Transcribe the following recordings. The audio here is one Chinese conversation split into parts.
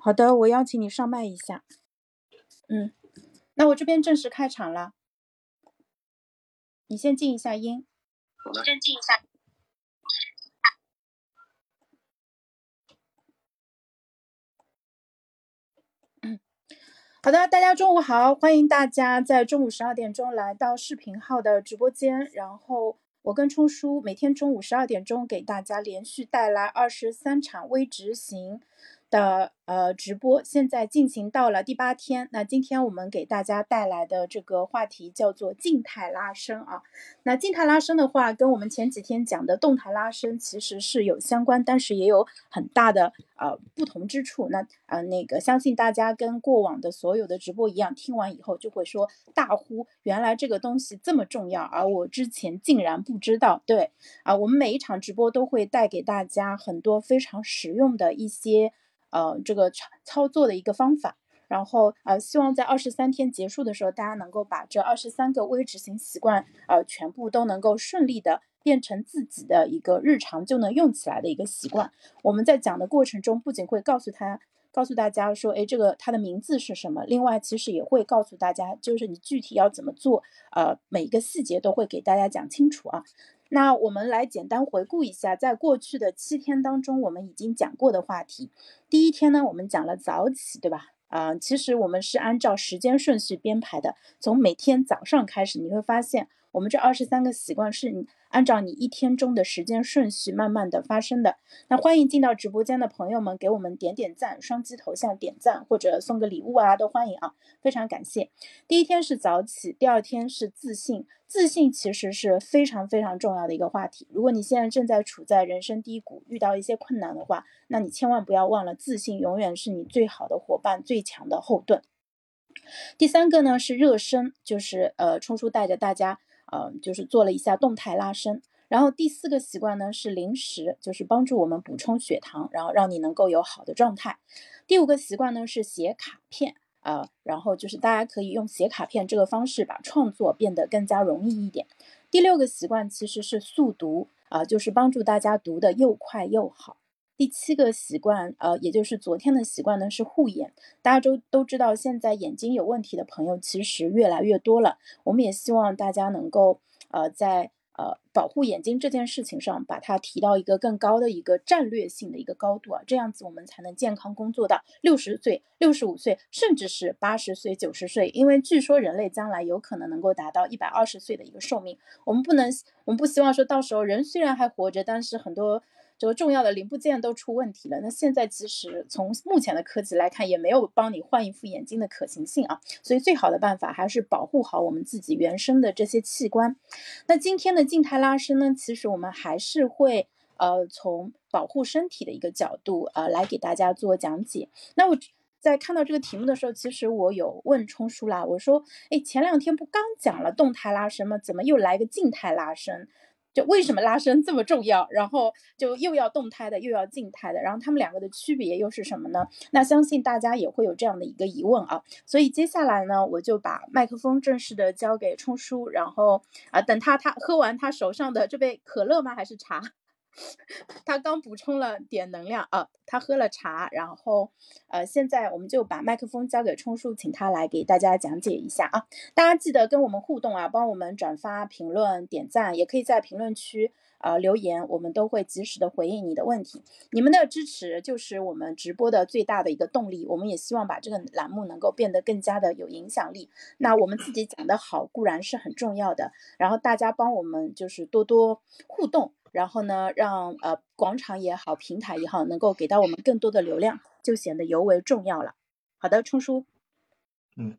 好的，我邀请你上麦一下。嗯，那我这边正式开场了，你先静一下音。先静一下。好的，大家中午好，欢迎大家在中午十二点钟来到视频号的直播间，然后我跟冲叔每天中午十二点钟给大家连续带来二十三场微执行。的呃直播现在进行到了第八天，那今天我们给大家带来的这个话题叫做静态拉伸啊。那静态拉伸的话，跟我们前几天讲的动态拉伸其实是有相关，但是也有很大的呃不同之处。那呃那个相信大家跟过往的所有的直播一样，听完以后就会说大呼原来这个东西这么重要，而我之前竟然不知道。对啊，我们每一场直播都会带给大家很多非常实用的一些。呃，这个操操作的一个方法，然后呃，希望在二十三天结束的时候，大家能够把这二十三个微执行习惯，呃，全部都能够顺利的变成自己的一个日常就能用起来的一个习惯。我们在讲的过程中，不仅会告诉他，告诉大家说，哎，这个它的名字是什么，另外其实也会告诉大家，就是你具体要怎么做，呃，每一个细节都会给大家讲清楚啊。那我们来简单回顾一下，在过去的七天当中，我们已经讲过的话题。第一天呢，我们讲了早起，对吧？啊，其实我们是按照时间顺序编排的，从每天早上开始，你会发现。我们这二十三个习惯是你按照你一天中的时间顺序慢慢的发生的。那欢迎进到直播间的朋友们给我们点点赞，双击头像点赞或者送个礼物啊，都欢迎啊，非常感谢。第一天是早起，第二天是自信。自信其实是非常非常重要的一个话题。如果你现在正在处在人生低谷，遇到一些困难的话，那你千万不要忘了，自信永远是你最好的伙伴，最强的后盾。第三个呢是热身，就是呃，冲叔带着大家。呃，就是做了一下动态拉伸，然后第四个习惯呢是零食，就是帮助我们补充血糖，然后让你能够有好的状态。第五个习惯呢是写卡片，呃，然后就是大家可以用写卡片这个方式把创作变得更加容易一点。第六个习惯其实是速读，啊，就是帮助大家读的又快又好。第七个习惯，呃，也就是昨天的习惯呢，是护眼。大家都都知道，现在眼睛有问题的朋友其实越来越多了。我们也希望大家能够，呃，在呃保护眼睛这件事情上，把它提到一个更高的一个战略性的一个高度啊，这样子我们才能健康工作到六十岁、六十五岁，甚至是八十岁、九十岁。因为据说人类将来有可能能够达到一百二十岁的一个寿命。我们不能，我们不希望说到时候人虽然还活着，但是很多。这个重要的零部件都出问题了，那现在其实从目前的科技来看，也没有帮你换一副眼镜的可行性啊。所以最好的办法还是保护好我们自己原生的这些器官。那今天的静态拉伸呢，其实我们还是会呃从保护身体的一个角度呃来给大家做讲解。那我在看到这个题目的时候，其实我有问冲叔啦，我说，哎，前两天不刚讲了动态拉伸吗？怎么又来个静态拉伸？为什么拉伸这么重要？然后就又要动态的，又要静态的，然后他们两个的区别又是什么呢？那相信大家也会有这样的一个疑问啊。所以接下来呢，我就把麦克风正式的交给冲叔，然后啊，等他他喝完他手上的这杯可乐吗？还是茶？他刚补充了点能量啊，他喝了茶，然后呃，现在我们就把麦克风交给冲叔，请他来给大家讲解一下啊。大家记得跟我们互动啊，帮我们转发、评论、点赞，也可以在评论区呃留言，我们都会及时的回应你的问题。你们的支持就是我们直播的最大的一个动力，我们也希望把这个栏目能够变得更加的有影响力。那我们自己讲的好固然是很重要的，然后大家帮我们就是多多互动。然后呢，让呃广场也好，平台也好，能够给到我们更多的流量，就显得尤为重要了。好的，冲叔。嗯，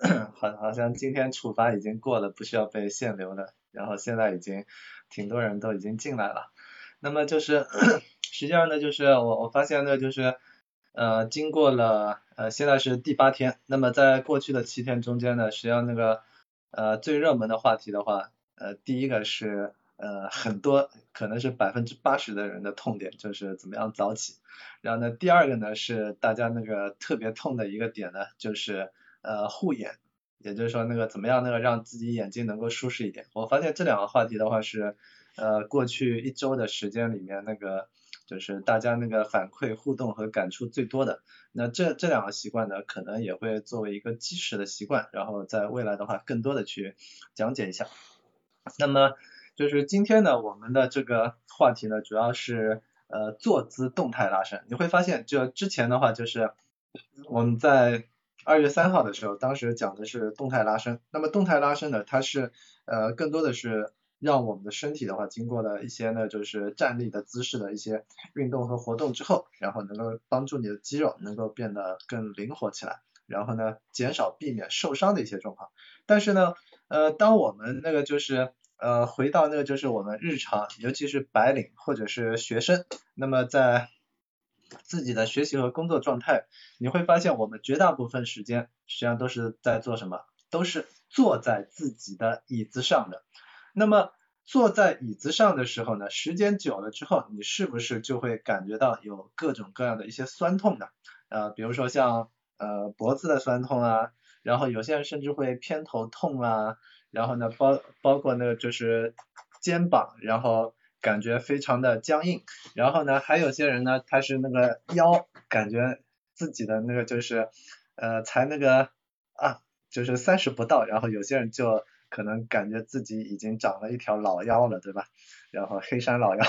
好，好像今天处罚已经过了，不需要被限流了。然后现在已经挺多人都已经进来了。那么就是实际上呢，就是我我发现呢，就是呃经过了呃现在是第八天，那么在过去的七天中间呢，实际上那个呃最热门的话题的话，呃第一个是。呃，很多可能是百分之八十的人的痛点就是怎么样早起。然后呢，第二个呢是大家那个特别痛的一个点呢，就是呃护眼，也就是说那个怎么样那个让自己眼睛能够舒适一点。我发现这两个话题的话是呃过去一周的时间里面那个就是大家那个反馈互动和感触最多的。那这这两个习惯呢，可能也会作为一个基石的习惯，然后在未来的话，更多的去讲解一下。那么就是今天呢，我们的这个话题呢，主要是呃坐姿动态拉伸。你会发现，就之前的话，就是我们在二月三号的时候，当时讲的是动态拉伸。那么动态拉伸呢，它是呃更多的是让我们的身体的话，经过了一些呢就是站立的姿势的一些运动和活动之后，然后能够帮助你的肌肉能够变得更灵活起来，然后呢减少避免受伤的一些状况。但是呢，呃，当我们那个就是呃，回到那个就是我们日常，尤其是白领或者是学生，那么在自己的学习和工作状态，你会发现我们绝大部分时间实际上都是在做什么？都是坐在自己的椅子上的。那么坐在椅子上的时候呢，时间久了之后，你是不是就会感觉到有各种各样的一些酸痛的？呃，比如说像呃脖子的酸痛啊，然后有些人甚至会偏头痛啊。然后呢，包包括那个就是肩膀，然后感觉非常的僵硬。然后呢，还有些人呢，他是那个腰，感觉自己的那个就是呃才那个啊，就是三十不到。然后有些人就可能感觉自己已经长了一条老腰了，对吧？然后黑山老腰。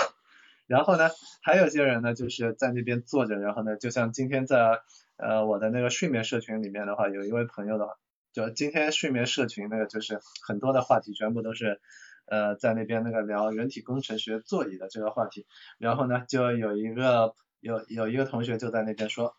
然后呢，还有些人呢，就是在那边坐着，然后呢，就像今天在呃我的那个睡眠社群里面的话，有一位朋友的话。就今天睡眠社群那个就是很多的话题，全部都是呃在那边那个聊人体工程学座椅的这个话题，然后呢就有一个有有一个同学就在那边说，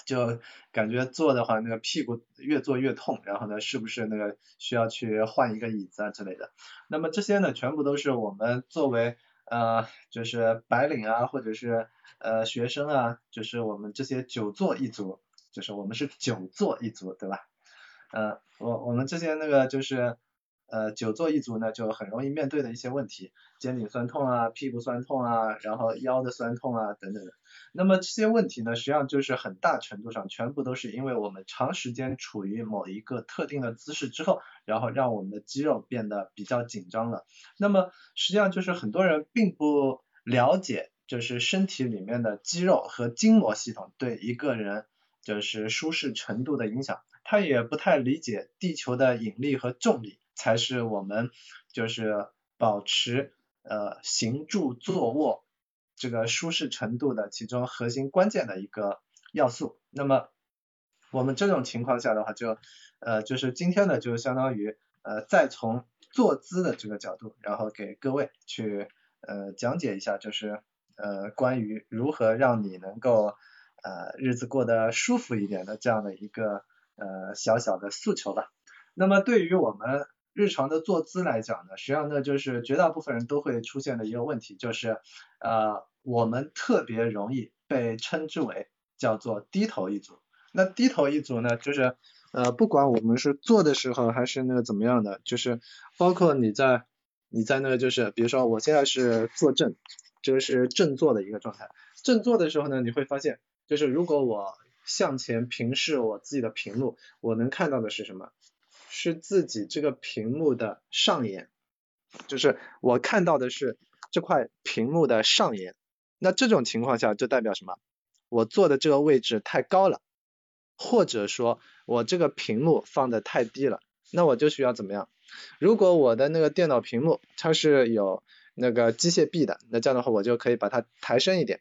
就感觉坐的话那个屁股越坐越痛，然后呢是不是那个需要去换一个椅子啊之类的？那么这些呢全部都是我们作为呃就是白领啊或者是呃学生啊，就是我们这些久坐一族，就是我们是久坐一族，对吧？呃，我我们这些那个就是呃久坐一族呢，就很容易面对的一些问题，肩颈酸痛啊，屁股酸痛啊，然后腰的酸痛啊等等。那么这些问题呢，实际上就是很大程度上全部都是因为我们长时间处于某一个特定的姿势之后，然后让我们的肌肉变得比较紧张了。那么实际上就是很多人并不了解，就是身体里面的肌肉和筋膜系统对一个人就是舒适程度的影响。他也不太理解地球的引力和重力才是我们就是保持呃行住坐卧这个舒适程度的其中核心关键的一个要素。那么我们这种情况下的话，就呃就是今天呢就相当于呃再从坐姿的这个角度，然后给各位去呃讲解一下，就是呃关于如何让你能够呃日子过得舒服一点的这样的一个。呃，小小的诉求吧。那么对于我们日常的坐姿来讲呢，实际上呢就是绝大部分人都会出现的一个问题，就是呃我们特别容易被称之为叫做低头一族。那低头一族呢，就是呃不管我们是坐的时候还是那个怎么样的，就是包括你在你在那个就是比如说我现在是坐正，这个是正坐的一个状态。正坐的时候呢，你会发现就是如果我向前平视我自己的屏幕，我能看到的是什么？是自己这个屏幕的上沿，就是我看到的是这块屏幕的上沿。那这种情况下就代表什么？我坐的这个位置太高了，或者说我这个屏幕放的太低了。那我就需要怎么样？如果我的那个电脑屏幕它是有那个机械臂的，那这样的话我就可以把它抬升一点。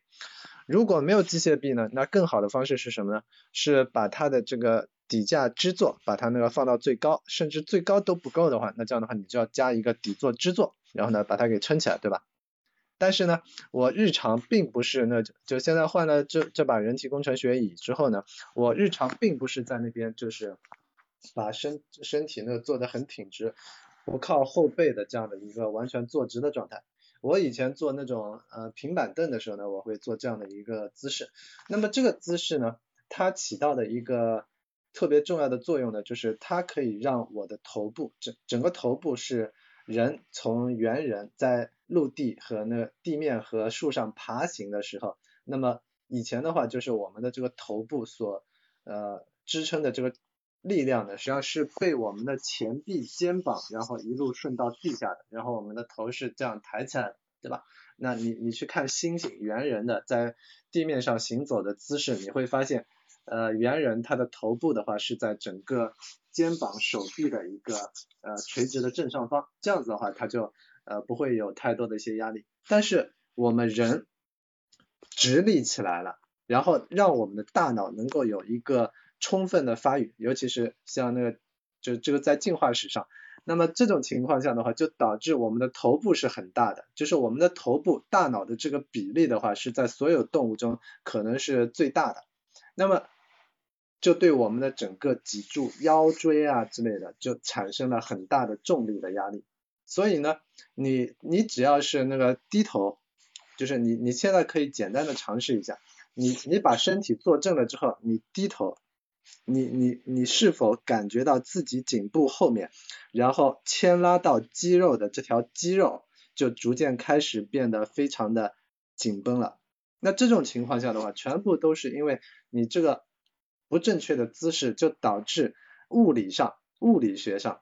如果没有机械臂呢，那更好的方式是什么呢？是把它的这个底架支座，把它那个放到最高，甚至最高都不够的话，那这样的话你就要加一个底座支座，然后呢把它给撑起来，对吧？但是呢，我日常并不是那就现在换了这这把人体工程学椅之后呢，我日常并不是在那边就是把身身体呢做的很挺直，不靠后背的这样的一个完全坐直的状态。我以前做那种呃平板凳的时候呢，我会做这样的一个姿势。那么这个姿势呢，它起到的一个特别重要的作用呢，就是它可以让我的头部整整个头部是人从猿人在陆地和那地面和树上爬行的时候，那么以前的话就是我们的这个头部所呃支撑的这个。力量呢，实际上是被我们的前臂、肩膀，然后一路顺到地下的，然后我们的头是这样抬起来，对吧？那你你去看猩猩猿人的在地面上行走的姿势，你会发现，呃，猿人他的头部的话是在整个肩膀、手臂的一个呃垂直的正上方，这样子的话，他就呃不会有太多的一些压力。但是我们人直立起来了，然后让我们的大脑能够有一个充分的发育，尤其是像那个就这个在进化史上。那么这种情况下的话，就导致我们的头部是很大的，就是我们的头部大脑的这个比例的话，是在所有动物中可能是最大的。那么就对我们的整个脊柱、腰椎啊之类的，就产生了很大的重力的压力。所以呢，你你只要是那个低头，就是你你现在可以简单的尝试一下，你你把身体坐正了之后，你低头。你你你是否感觉到自己颈部后面，然后牵拉到肌肉的这条肌肉就逐渐开始变得非常的紧绷了？那这种情况下的话，全部都是因为你这个不正确的姿势，就导致物理上、物理学上，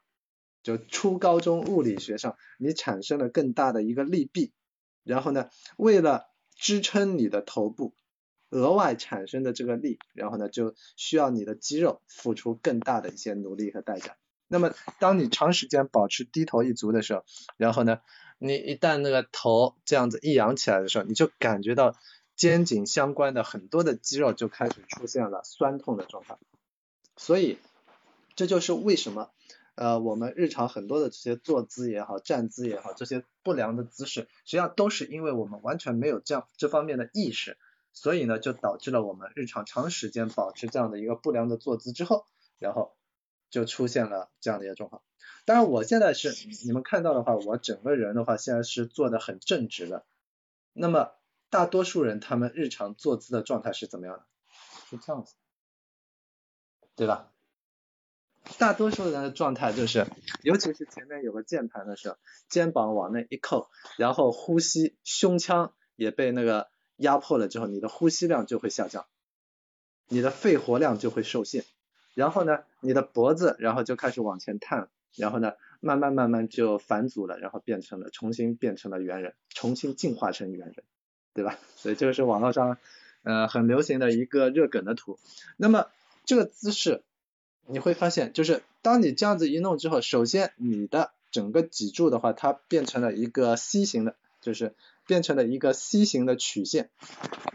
就初高中物理学上，你产生了更大的一个力臂，然后呢，为了支撑你的头部。额外产生的这个力，然后呢，就需要你的肌肉付出更大的一些努力和代价。那么，当你长时间保持低头一族的时候，然后呢，你一旦那个头这样子一扬起来的时候，你就感觉到肩颈相关的很多的肌肉就开始出现了酸痛的状态。所以，这就是为什么呃我们日常很多的这些坐姿也好、站姿也好，这些不良的姿势，实际上都是因为我们完全没有这样这方面的意识。所以呢，就导致了我们日常长时间保持这样的一个不良的坐姿之后，然后就出现了这样的一个状况。当然，我现在是你们看到的话，我整个人的话现在是坐的很正直的。那么大多数人他们日常坐姿的状态是怎么样的？是这样子，对吧？大多数人的状态就是，尤其是前面有个键盘的时候，肩膀往那一扣，然后呼吸，胸腔也被那个。压迫了之后，你的呼吸量就会下降，你的肺活量就会受限，然后呢，你的脖子然后就开始往前探，然后呢，慢慢慢慢就返祖了，然后变成了重新变成了猿人，重新进化成猿人，对吧？所以这个是网络上呃很流行的一个热梗的图。那么这个姿势你会发现，就是当你这样子一弄之后，首先你的整个脊柱的话，它变成了一个 C 型的，就是。变成了一个 C 型的曲线，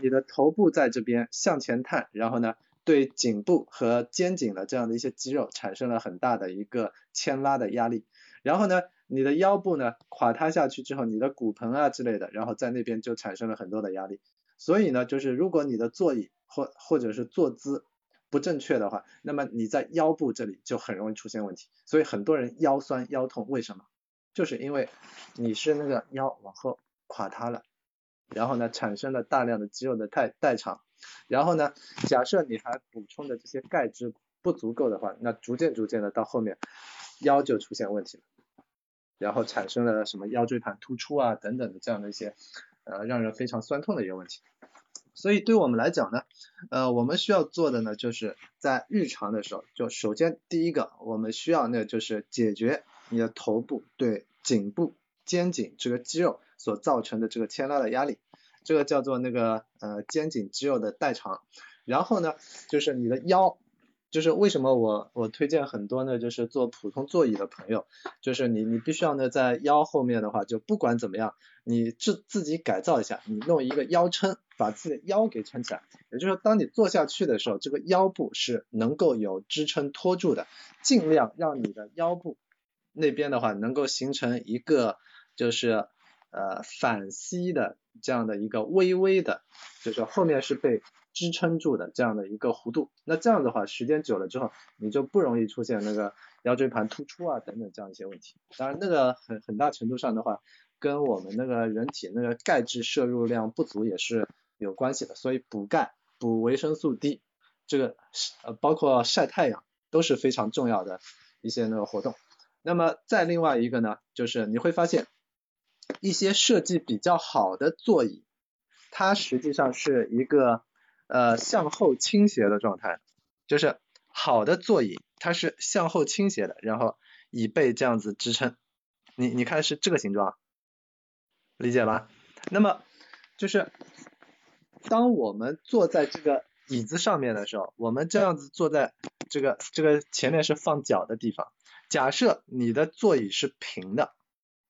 你的头部在这边向前探，然后呢，对颈部和肩颈的这样的一些肌肉产生了很大的一个牵拉的压力，然后呢，你的腰部呢垮塌下去之后，你的骨盆啊之类的，然后在那边就产生了很多的压力，所以呢，就是如果你的座椅或或者是坐姿不正确的话，那么你在腰部这里就很容易出现问题，所以很多人腰酸腰痛，为什么？就是因为你是那个腰往后。垮塌了，然后呢，产生了大量的肌肉的代代偿，然后呢，假设你还补充的这些钙质不足够的话，那逐渐逐渐的到后面腰就出现问题了，然后产生了什么腰椎盘突出啊等等的这样的一些呃让人非常酸痛的一个问题。所以对我们来讲呢，呃，我们需要做的呢，就是在日常的时候，就首先第一个我们需要呢，就是解决你的头部对颈部。肩颈这个肌肉所造成的这个牵拉的压力，这个叫做那个呃肩颈肌肉的代偿。然后呢，就是你的腰，就是为什么我我推荐很多呢？就是坐普通座椅的朋友，就是你你必须要呢在腰后面的话，就不管怎么样，你自自己改造一下，你弄一个腰撑，把自己的腰给撑起来。也就是说，当你坐下去的时候，这个腰部是能够有支撑托住的，尽量让你的腰部那边的话能够形成一个。就是呃反吸的这样的一个微微的，就是后面是被支撑住的这样的一个弧度。那这样的话，时间久了之后，你就不容易出现那个腰椎盘突出啊等等这样一些问题。当然，那个很很大程度上的话，跟我们那个人体那个钙质摄入量不足也是有关系的。所以补钙、补维生素 D，这个呃包括晒太阳都是非常重要的一些那个活动。那么再另外一个呢，就是你会发现。一些设计比较好的座椅，它实际上是一个呃向后倾斜的状态，就是好的座椅它是向后倾斜的，然后椅背这样子支撑。你你看是这个形状，理解吧？那么就是当我们坐在这个椅子上面的时候，我们这样子坐在这个这个前面是放脚的地方。假设你的座椅是平的，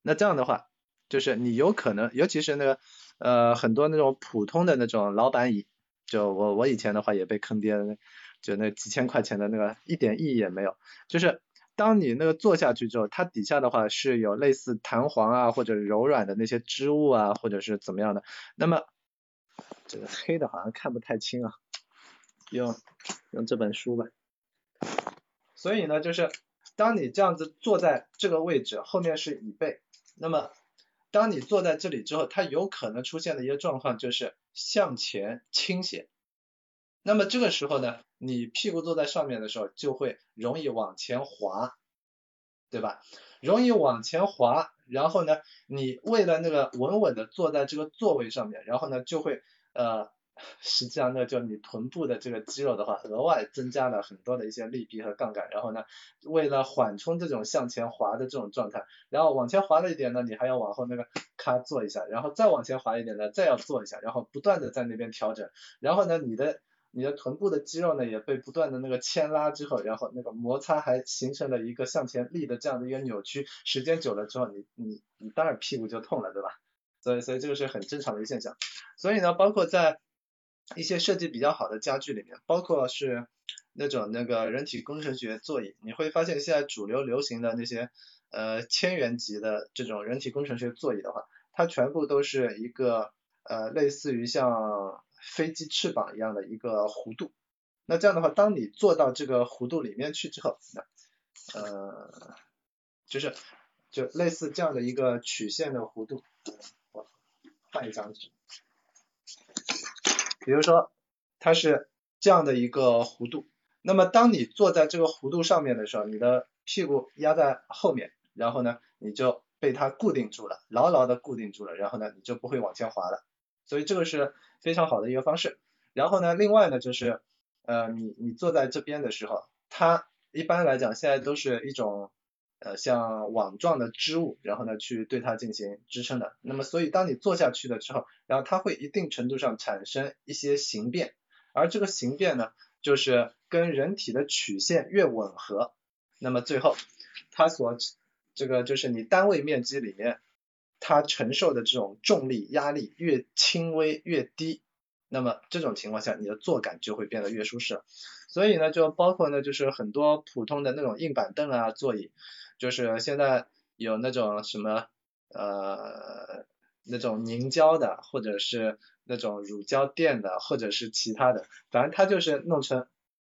那这样的话，就是你有可能，尤其是那个呃很多那种普通的那种老板椅，就我我以前的话也被坑爹了，就那几千块钱的那个一点意义也没有，就是当你那个坐下去之后，它底下的话是有类似弹簧啊或者柔软的那些织物啊或者是怎么样的，那么这个黑的好像看不太清啊，用用这本书吧，所以呢就是。当你这样子坐在这个位置，后面是椅背，那么当你坐在这里之后，它有可能出现的一个状况就是向前倾斜。那么这个时候呢，你屁股坐在上面的时候，就会容易往前滑，对吧？容易往前滑，然后呢，你为了那个稳稳的坐在这个座位上面，然后呢，就会呃。实际上，呢就你臀部的这个肌肉的话，额外增加了很多的一些力臂和杠杆。然后呢，为了缓冲这种向前滑的这种状态，然后往前滑了一点呢，你还要往后那个咔做一下，然后再往前滑一点呢，再要做一下，然后不断的在那边调整。然后呢，你的你的臀部的肌肉呢也被不断的那个牵拉之后，然后那个摩擦还形成了一个向前力的这样的一个扭曲。时间久了之后，你你你当然屁股就痛了，对吧？所以所以这个是很正常的一个现象。所以呢，包括在一些设计比较好的家具里面，包括是那种那个人体工程学座椅，你会发现现在主流流行的那些呃千元级的这种人体工程学座椅的话，它全部都是一个呃类似于像飞机翅膀一样的一个弧度。那这样的话，当你坐到这个弧度里面去之后，呃就是就类似这样的一个曲线的弧度。我换一张纸。比如说，它是这样的一个弧度，那么当你坐在这个弧度上面的时候，你的屁股压在后面，然后呢，你就被它固定住了，牢牢的固定住了，然后呢，你就不会往前滑了。所以这个是非常好的一个方式。然后呢，另外呢，就是呃，你你坐在这边的时候，它一般来讲现在都是一种。呃，像网状的织物，然后呢，去对它进行支撑的。那么，所以当你坐下去了之后，然后它会一定程度上产生一些形变，而这个形变呢，就是跟人体的曲线越吻合，那么最后它所这个就是你单位面积里面它承受的这种重力压力越轻微越低，那么这种情况下你的坐感就会变得越舒适。所以呢，就包括呢，就是很多普通的那种硬板凳啊，座椅。就是现在有那种什么呃那种凝胶的，或者是那种乳胶垫的，或者是其他的，反正它就是弄成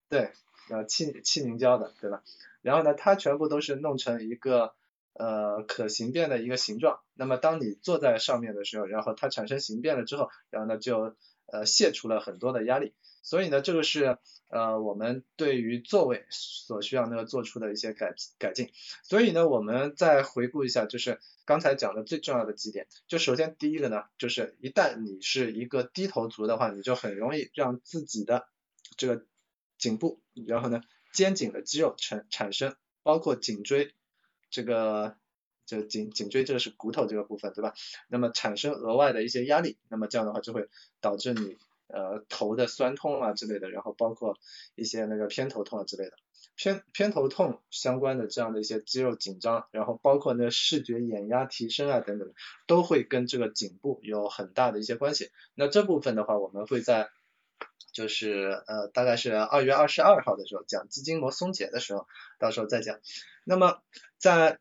对呃气气凝胶的，对吧？然后呢，它全部都是弄成一个呃可形变的一个形状。那么当你坐在上面的时候，然后它产生形变了之后，然后呢就呃泄出了很多的压力。所以呢，这个是呃我们对于座位所需要那个做出的一些改改进。所以呢，我们再回顾一下，就是刚才讲的最重要的几点。就首先第一个呢，就是一旦你是一个低头族的话，你就很容易让自己的这个颈部，然后呢肩颈的肌肉产产生，包括颈椎这个就颈颈椎这个是骨头这个部分，对吧？那么产生额外的一些压力，那么这样的话就会导致你。呃，头的酸痛啊之类的，然后包括一些那个偏头痛啊之类的，偏偏头痛相关的这样的一些肌肉紧张，然后包括那视觉眼压提升啊等等，都会跟这个颈部有很大的一些关系。那这部分的话，我们会在就是呃大概是二月二十二号的时候讲肌筋膜松解的时候，到时候再讲。那么在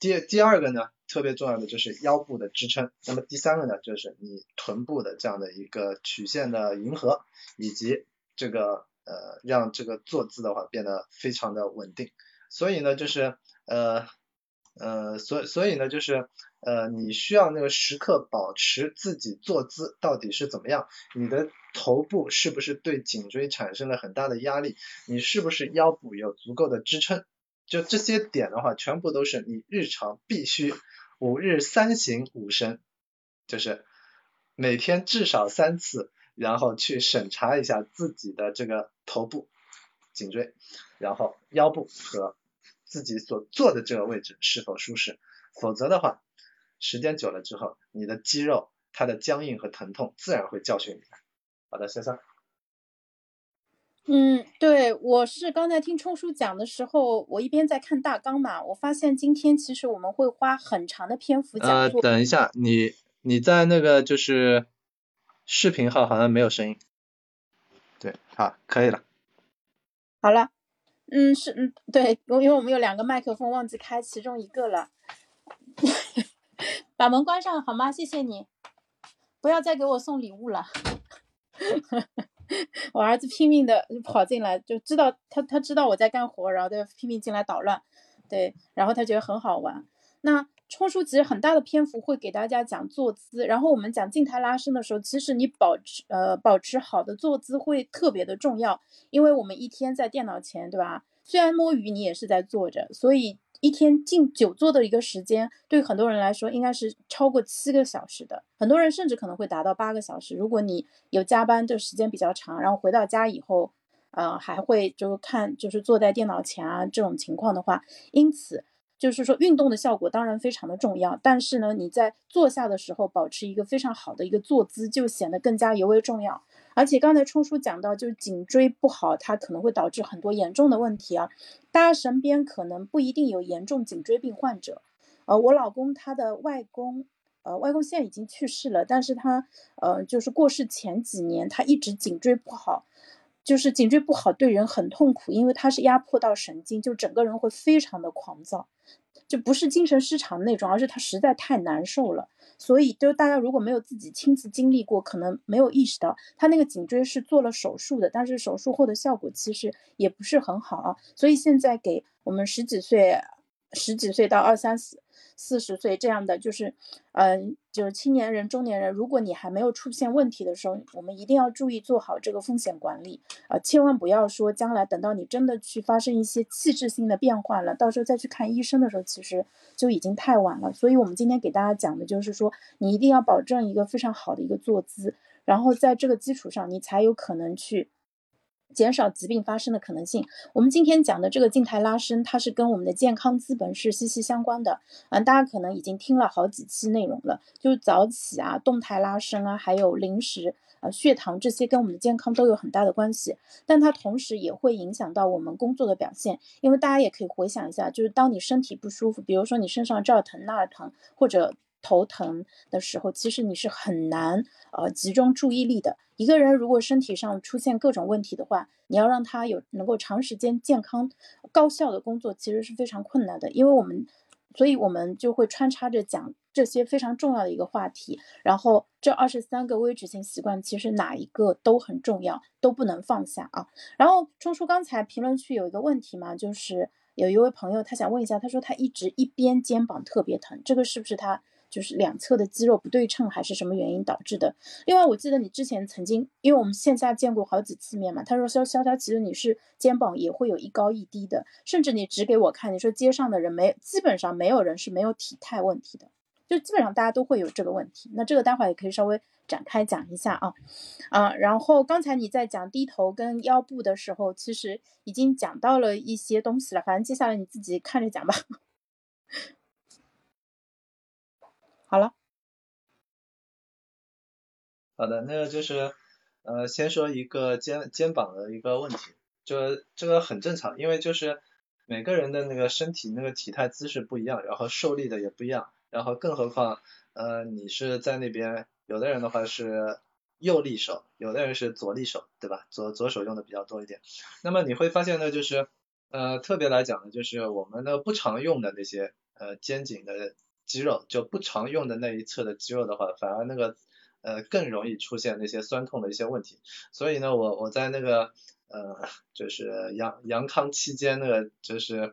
第第二个呢？特别重要的就是腰部的支撑，那么第三个呢，就是你臀部的这样的一个曲线的迎合，以及这个呃让这个坐姿的话变得非常的稳定。所以呢，就是呃呃所所以呢，就是呃你需要那个时刻保持自己坐姿到底是怎么样，你的头部是不是对颈椎产生了很大的压力，你是不是腰部有足够的支撑，就这些点的话，全部都是你日常必须。五日三省吾身，就是每天至少三次，然后去审查一下自己的这个头部、颈椎，然后腰部和自己所坐的这个位置是否舒适。否则的话，时间久了之后，你的肌肉它的僵硬和疼痛自然会教训你。好的，先生。嗯，对，我是刚才听冲叔讲的时候，我一边在看大纲嘛，我发现今天其实我们会花很长的篇幅讲。呃，等一下，你你在那个就是视频号好像没有声音。对，好，可以了。好了，嗯，是，嗯，对，因为我们有两个麦克风忘记开其中一个了，把门关上好吗？谢谢你，不要再给我送礼物了。我儿子拼命的跑进来，就知道他他知道我在干活，然后他拼命进来捣乱，对，然后他觉得很好玩。那冲叔其实很大的篇幅会给大家讲坐姿，然后我们讲静态拉伸的时候，其实你保持呃保持好的坐姿会特别的重要，因为我们一天在电脑前，对吧？虽然摸鱼，你也是在坐着，所以。一天静久坐的一个时间，对很多人来说应该是超过七个小时的，很多人甚至可能会达到八个小时。如果你有加班的时间比较长，然后回到家以后，呃，还会就是看就是坐在电脑前啊这种情况的话，因此。就是说，运动的效果当然非常的重要，但是呢，你在坐下的时候保持一个非常好的一个坐姿，就显得更加尤为重要。而且刚才冲叔讲到，就是颈椎不好，它可能会导致很多严重的问题啊。大家身边可能不一定有严重颈椎病患者，呃，我老公他的外公，呃，外公现在已经去世了，但是他，呃，就是过世前几年，他一直颈椎不好。就是颈椎不好对人很痛苦，因为他是压迫到神经，就整个人会非常的狂躁，就不是精神失常那种，而是他实在太难受了。所以，就大家如果没有自己亲自经历过，可能没有意识到他那个颈椎是做了手术的，但是手术后的效果其实也不是很好啊。所以现在给我们十几岁、十几岁到二三四。四十岁这样的就是，嗯，就是青年人、中年人，如果你还没有出现问题的时候，我们一定要注意做好这个风险管理啊，千万不要说将来等到你真的去发生一些器质性的变化了，到时候再去看医生的时候，其实就已经太晚了。所以，我们今天给大家讲的就是说，你一定要保证一个非常好的一个坐姿，然后在这个基础上，你才有可能去。减少疾病发生的可能性。我们今天讲的这个静态拉伸，它是跟我们的健康资本是息息相关的。嗯，大家可能已经听了好几期内容了，就是早起啊、动态拉伸啊，还有零食啊、血糖这些跟我们的健康都有很大的关系。但它同时也会影响到我们工作的表现，因为大家也可以回想一下，就是当你身体不舒服，比如说你身上这儿疼那儿疼，或者头疼的时候，其实你是很难呃集中注意力的。一个人如果身体上出现各种问题的话，你要让他有能够长时间健康、高效的工作，其实是非常困难的。因为我们，所以我们就会穿插着讲这些非常重要的一个话题。然后这二十三个微执行习惯，其实哪一个都很重要，都不能放下啊。然后钟叔刚才评论区有一个问题嘛，就是有一位朋友他想问一下，他说他一直一边肩膀特别疼，这个是不是他？就是两侧的肌肉不对称，还是什么原因导致的？另外，我记得你之前曾经，因为我们线下见过好几次面嘛，他说肖肖肖，其实你是肩膀也会有一高一低的，甚至你指给我看，你说街上的人没，基本上没有人是没有体态问题的，就基本上大家都会有这个问题。那这个待会儿也可以稍微展开讲一下啊，啊，然后刚才你在讲低头跟腰部的时候，其实已经讲到了一些东西了，反正接下来你自己看着讲吧。好了，好的，那个就是，呃，先说一个肩肩膀的一个问题，就这个很正常，因为就是每个人的那个身体那个体态姿势不一样，然后受力的也不一样，然后更何况，呃，你是在那边，有的人的话是右利手，有的人是左利手，对吧？左左手用的比较多一点，那么你会发现呢，就是，呃，特别来讲呢，就是我们的不常用的那些，呃，肩颈的。肌肉就不常用的那一侧的肌肉的话，反而那个呃更容易出现那些酸痛的一些问题。所以呢，我我在那个呃就是阳阳康期间那个就是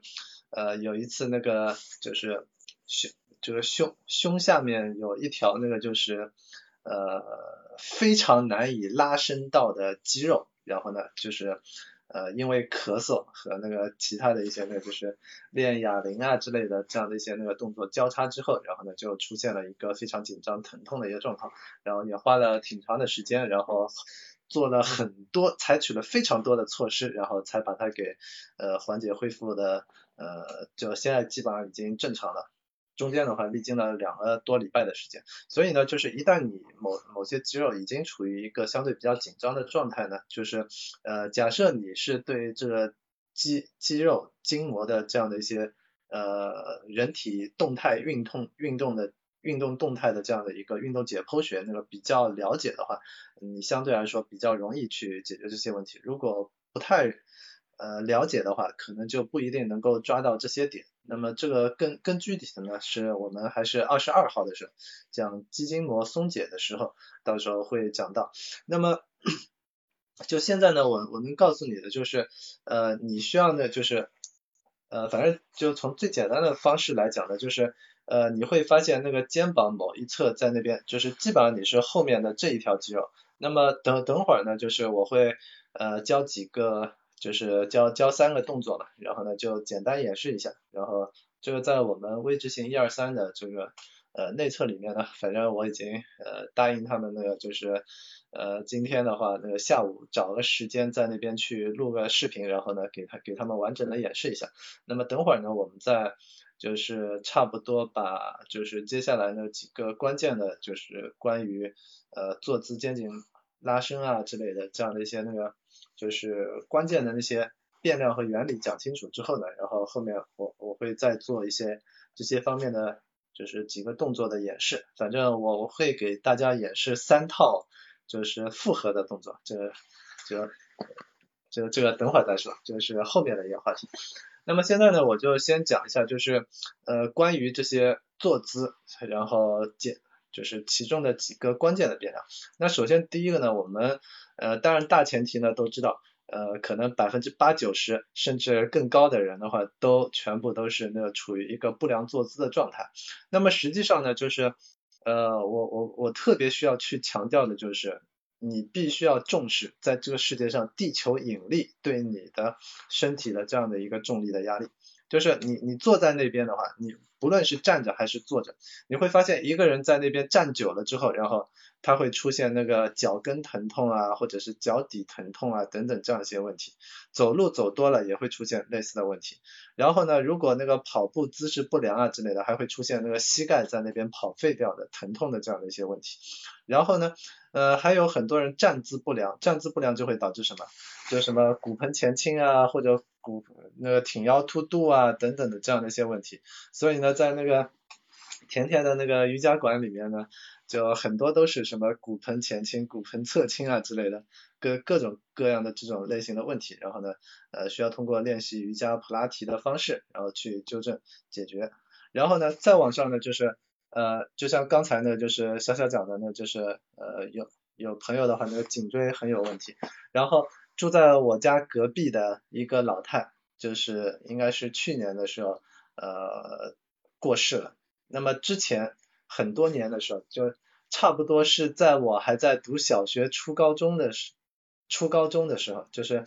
呃有一次那个就是胸就是胸胸下面有一条那个就是呃非常难以拉伸到的肌肉，然后呢就是。呃，因为咳嗽和那个其他的一些那个就是练哑铃啊之类的这样的一些那个动作交叉之后，然后呢就出现了一个非常紧张疼痛的一个状况，然后也花了挺长的时间，然后做了很多，采取了非常多的措施，然后才把它给呃缓解恢复的呃，就现在基本上已经正常了。中间的话历经了两个多礼拜的时间，所以呢，就是一旦你某某些肌肉已经处于一个相对比较紧张的状态呢，就是呃假设你是对这个肌肌肉筋膜的这样的一些呃人体动态运动运动的运动动态的这样的一个运动解剖学那个比较了解的话，你相对来说比较容易去解决这些问题。如果不太呃了解的话，可能就不一定能够抓到这些点。那么这个更更具体的呢，是我们还是二十二号的时候讲肌筋膜松解的时候，到时候会讲到。那么就现在呢，我我能告诉你的就是，呃，你需要呢就是，呃，反正就从最简单的方式来讲呢，就是，呃，你会发现那个肩膀某一侧在那边，就是基本上你是后面的这一条肌肉。那么等等会儿呢，就是我会呃教几个。就是教教三个动作嘛，然后呢就简单演示一下，然后这个在我们微执行一二三的这个呃内测里面呢，反正我已经呃答应他们那个就是呃今天的话那个下午找个时间在那边去录个视频，然后呢给他给他们完整的演示一下。那么等会儿呢我们再就是差不多把就是接下来那几个关键的就是关于呃坐姿肩颈拉伸啊之类的这样的一些那个。就是关键的那些变量和原理讲清楚之后呢，然后后面我我会再做一些这些方面的就是几个动作的演示，反正我我会给大家演示三套就是复合的动作，这个这个这个这个等会儿再说，就是后面的一个话题。那么现在呢，我就先讲一下就是呃关于这些坐姿，然后简就是其中的几个关键的变量。那首先第一个呢，我们呃，当然大前提呢都知道，呃，可能百分之八九十甚至更高的人的话，都全部都是那个处于一个不良坐姿的状态。那么实际上呢，就是呃，我我我特别需要去强调的就是，你必须要重视在这个世界上地球引力对你的身体的这样的一个重力的压力。就是你你坐在那边的话，你不论是站着还是坐着，你会发现一个人在那边站久了之后，然后。他会出现那个脚跟疼痛啊，或者是脚底疼痛啊等等这样一些问题。走路走多了也会出现类似的问题。然后呢，如果那个跑步姿势不良啊之类的，还会出现那个膝盖在那边跑废掉的疼痛的这样的一些问题。然后呢，呃，还有很多人站姿不良，站姿不良就会导致什么？就什么骨盆前倾啊，或者骨那个挺腰凸肚啊等等的这样的一些问题。所以呢，在那个甜甜的那个瑜伽馆里面呢。就很多都是什么骨盆前倾、骨盆侧倾啊之类的，各各种各样的这种类型的问题，然后呢，呃，需要通过练习瑜伽普拉提的方式，然后去纠正解决。然后呢，再往上呢，就是呃，就像刚才呢，就是小小讲的呢，就是呃，有有朋友的话，那个颈椎很有问题，然后住在我家隔壁的一个老太，就是应该是去年的时候呃过世了。那么之前。很多年的时候，就差不多是在我还在读小学、初高中的时，初高中的时候，就是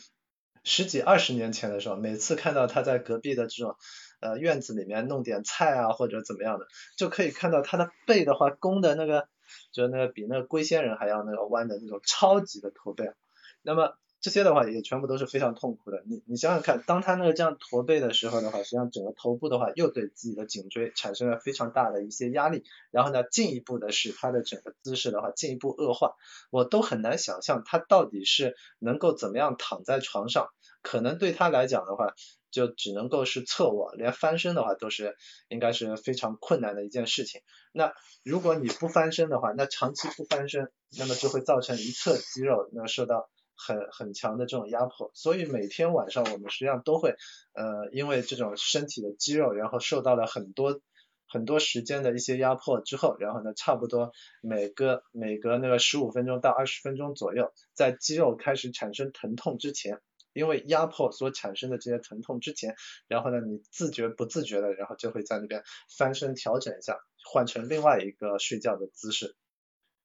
十几二十年前的时候，每次看到他在隔壁的这种呃院子里面弄点菜啊或者怎么样的，就可以看到他的背的话弓的那个，就那个比那个龟仙人还要那个弯的那种超级的驼背，那么。这些的话也全部都是非常痛苦的。你你想想看，当他那个这样驼背的时候的话，实际上整个头部的话又对自己的颈椎产生了非常大的一些压力，然后呢，进一步的使他的整个姿势的话进一步恶化。我都很难想象他到底是能够怎么样躺在床上，可能对他来讲的话，就只能够是侧卧，连翻身的话都是应该是非常困难的一件事情。那如果你不翻身的话，那长期不翻身，那么就会造成一侧肌肉那受到。很很强的这种压迫，所以每天晚上我们实际上都会，呃，因为这种身体的肌肉，然后受到了很多很多时间的一些压迫之后，然后呢，差不多每个每隔那个十五分钟到二十分钟左右，在肌肉开始产生疼痛之前，因为压迫所产生的这些疼痛之前，然后呢，你自觉不自觉的，然后就会在那边翻身调整一下，换成另外一个睡觉的姿势，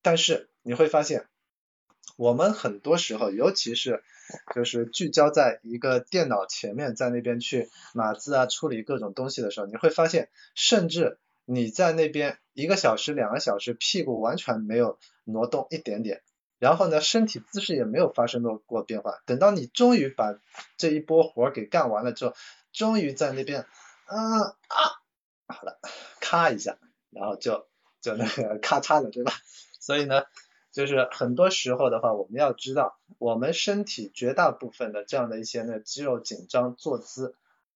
但是你会发现。我们很多时候，尤其是就是聚焦在一个电脑前面，在那边去码字啊、处理各种东西的时候，你会发现，甚至你在那边一个小时、两个小时，屁股完全没有挪动一点点，然后呢，身体姿势也没有发生过变化。等到你终于把这一波活给干完了之后，终于在那边，啊啊好了，咔一下，然后就就那个咔嚓的，对吧？所以呢，就是很多时候的话，我们要知道，我们身体绝大部分的这样的一些那肌肉紧张、坐姿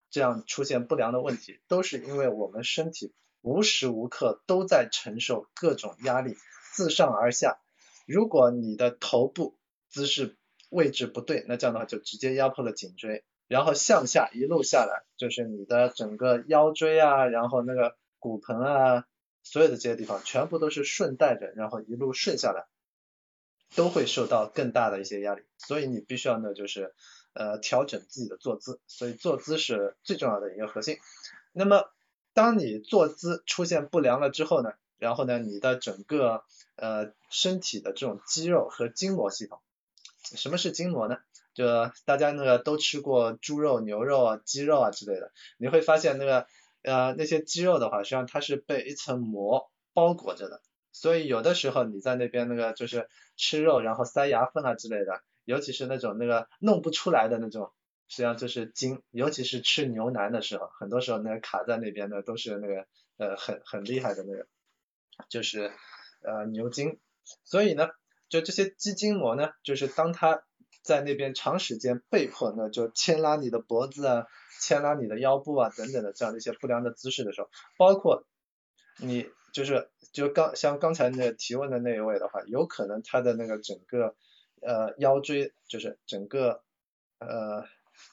这样出现不良的问题，都是因为我们身体无时无刻都在承受各种压力，自上而下。如果你的头部姿势位置不对，那这样的话就直接压迫了颈椎。然后向下一路下来，就是你的整个腰椎啊，然后那个骨盆啊，所有的这些地方全部都是顺带着，然后一路顺下来，都会受到更大的一些压力。所以你必须要呢，就是呃调整自己的坐姿。所以坐姿是最重要的一个核心。那么当你坐姿出现不良了之后呢，然后呢，你的整个呃身体的这种肌肉和筋膜系统，什么是筋膜呢？就大家那个都吃过猪肉、牛肉啊、鸡肉啊之类的，你会发现那个呃那些肌肉的话，实际上它是被一层膜包裹着的，所以有的时候你在那边那个就是吃肉然后塞牙缝啊之类的，尤其是那种那个弄不出来的那种，实际上就是筋，尤其是吃牛腩的时候，很多时候那个卡在那边的都是那个呃很很厉害的那个，就是呃牛筋，所以呢，就这些肌筋膜呢，就是当它在那边长时间被迫呢，就牵拉你的脖子啊，牵拉你的腰部啊等等的这样的一些不良的姿势的时候，包括你就是就刚像刚才那提问的那一位的话，有可能他的那个整个呃腰椎就是整个呃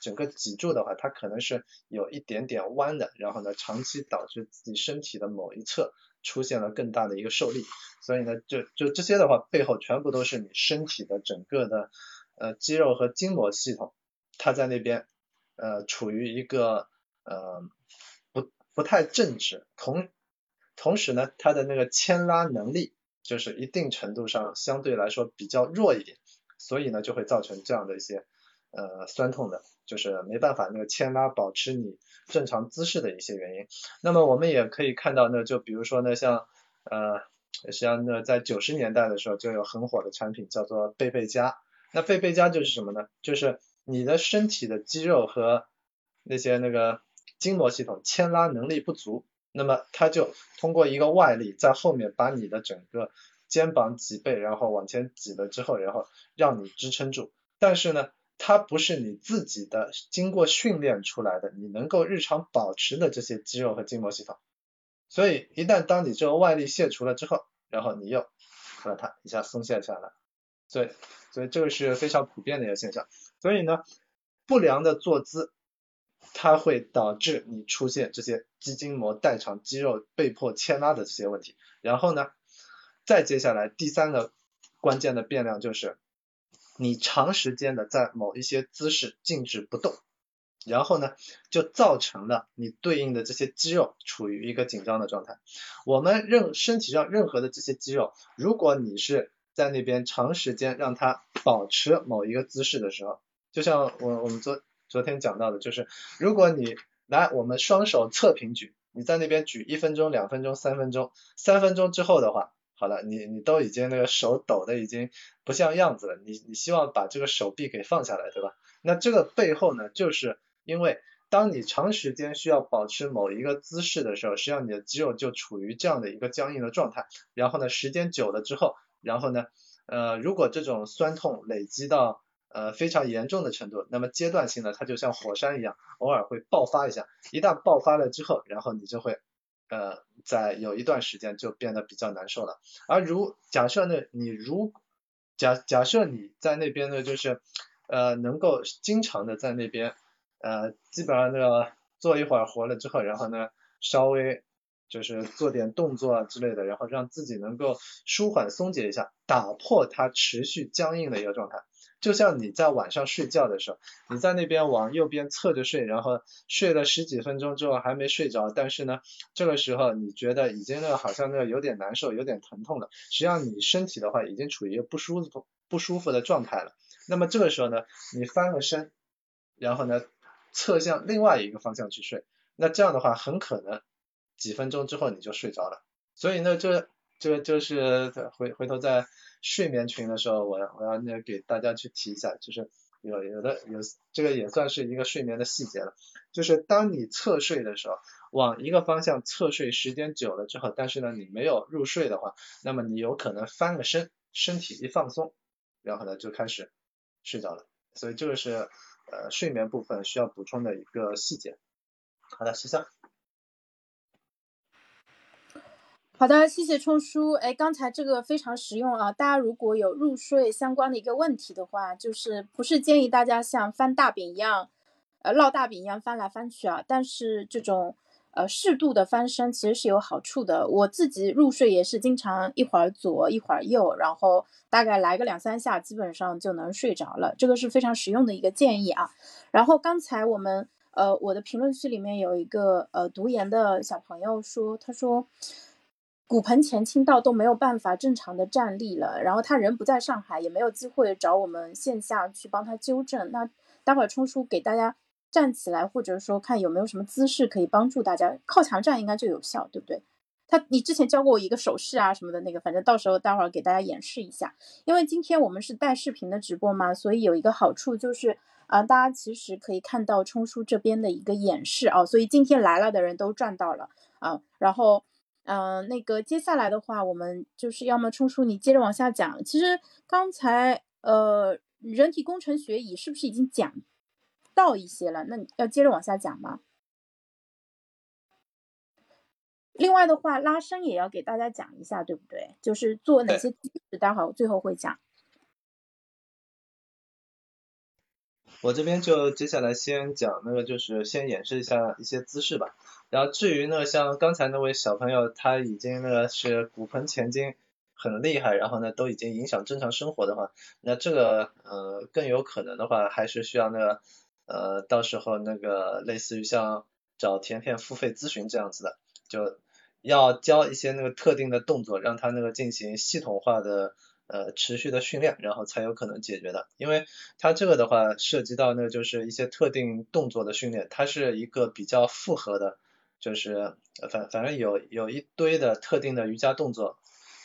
整个脊柱的话，它可能是有一点点弯的，然后呢长期导致自己身体的某一侧出现了更大的一个受力，所以呢就就这些的话背后全部都是你身体的整个的。呃，肌肉和筋膜系统，它在那边呃处于一个呃不不太正直，同同时呢，它的那个牵拉能力就是一定程度上相对来说比较弱一点，所以呢就会造成这样的一些呃酸痛的，就是没办法那个牵拉保持你正常姿势的一些原因。那么我们也可以看到，那就比如说呢，像呃实际上呢在九十年代的时候就有很火的产品叫做贝贝佳。那贝贝佳就是什么呢？就是你的身体的肌肉和那些那个筋膜系统牵拉能力不足，那么它就通过一个外力在后面把你的整个肩膀脊背然后往前挤了之后，然后让你支撑住。但是呢，它不是你自己的经过训练出来的，你能够日常保持的这些肌肉和筋膜系统。所以一旦当你这个外力卸除了之后，然后你又把它一下松懈下来。所以，所以这个是非常普遍的一个现象。所以呢，不良的坐姿，它会导致你出现这些肌筋膜代偿、肌肉被迫牵拉的这些问题。然后呢，再接下来第三个关键的变量就是，你长时间的在某一些姿势静止不动，然后呢，就造成了你对应的这些肌肉处于一个紧张的状态。我们任身体上任何的这些肌肉，如果你是在那边长时间让它保持某一个姿势的时候，就像我我们昨昨天讲到的，就是如果你来我们双手侧平举，你在那边举一分钟、两分钟、三分钟，三分钟之后的话，好了，你你都已经那个手抖的已经不像样子了，你你希望把这个手臂给放下来，对吧？那这个背后呢，就是因为当你长时间需要保持某一个姿势的时候，实际上你的肌肉就处于这样的一个僵硬的状态，然后呢，时间久了之后。然后呢，呃，如果这种酸痛累积到呃非常严重的程度，那么阶段性的它就像火山一样，偶尔会爆发一下。一旦爆发了之后，然后你就会呃在有一段时间就变得比较难受了。而如假设呢，你如假假设你在那边呢，就是呃能够经常的在那边呃基本上那个做一会儿活了之后，然后呢稍微。就是做点动作啊之类的，然后让自己能够舒缓松解一下，打破它持续僵硬的一个状态。就像你在晚上睡觉的时候，你在那边往右边侧着睡，然后睡了十几分钟之后还没睡着，但是呢，这个时候你觉得已经那个好像那个有点难受，有点疼痛了。实际上你身体的话已经处于一个不舒服不舒服的状态了。那么这个时候呢，你翻个身，然后呢侧向另外一个方向去睡，那这样的话很可能。几分钟之后你就睡着了，所以呢，这这就是回回头再睡眠群的时候，我我要那给大家去提一下，就是有有的有这个也算是一个睡眠的细节了，就是当你侧睡的时候，往一个方向侧睡时间久了之后，但是呢你没有入睡的话，那么你有可能翻个身，身体一放松，然后呢就开始睡着了，所以这个是呃睡眠部分需要补充的一个细节。好的，十三。好的，谢谢冲叔。哎，刚才这个非常实用啊！大家如果有入睡相关的一个问题的话，就是不是建议大家像翻大饼一样，呃，烙大饼一样翻来翻去啊？但是这种呃适度的翻身其实是有好处的。我自己入睡也是经常一会儿左一会儿右，然后大概来个两三下，基本上就能睡着了。这个是非常实用的一个建议啊。然后刚才我们呃我的评论区里面有一个呃读研的小朋友说，他说。骨盆前倾到都没有办法正常的站立了，然后他人不在上海，也没有机会找我们线下去帮他纠正。那待会儿冲叔给大家站起来，或者说看有没有什么姿势可以帮助大家靠墙站，应该就有效，对不对？他你之前教过我一个手势啊什么的那个，反正到时候待会儿给大家演示一下。因为今天我们是带视频的直播嘛，所以有一个好处就是啊，大家其实可以看到冲叔这边的一个演示啊，所以今天来了的人都赚到了啊，然后。嗯，那个接下来的话，我们就是要么冲叔你接着往下讲。其实刚才呃，人体工程学椅是不是已经讲到一些了？那你要接着往下讲吗？另外的话，拉伸也要给大家讲一下，对不对？就是做哪些姿势，待会儿最后会讲。我这边就接下来先讲那个，就是先演示一下一些姿势吧。然后至于呢，像刚才那位小朋友，他已经那个是骨盆前倾很厉害，然后呢都已经影响正常生活的话，那这个呃更有可能的话，还是需要那个呃到时候那个类似于像找甜甜付费咨询这样子的，就要教一些那个特定的动作，让他那个进行系统化的。呃，持续的训练，然后才有可能解决的。因为它这个的话，涉及到那就是一些特定动作的训练，它是一个比较复合的，就是反反正有有一堆的特定的瑜伽动作，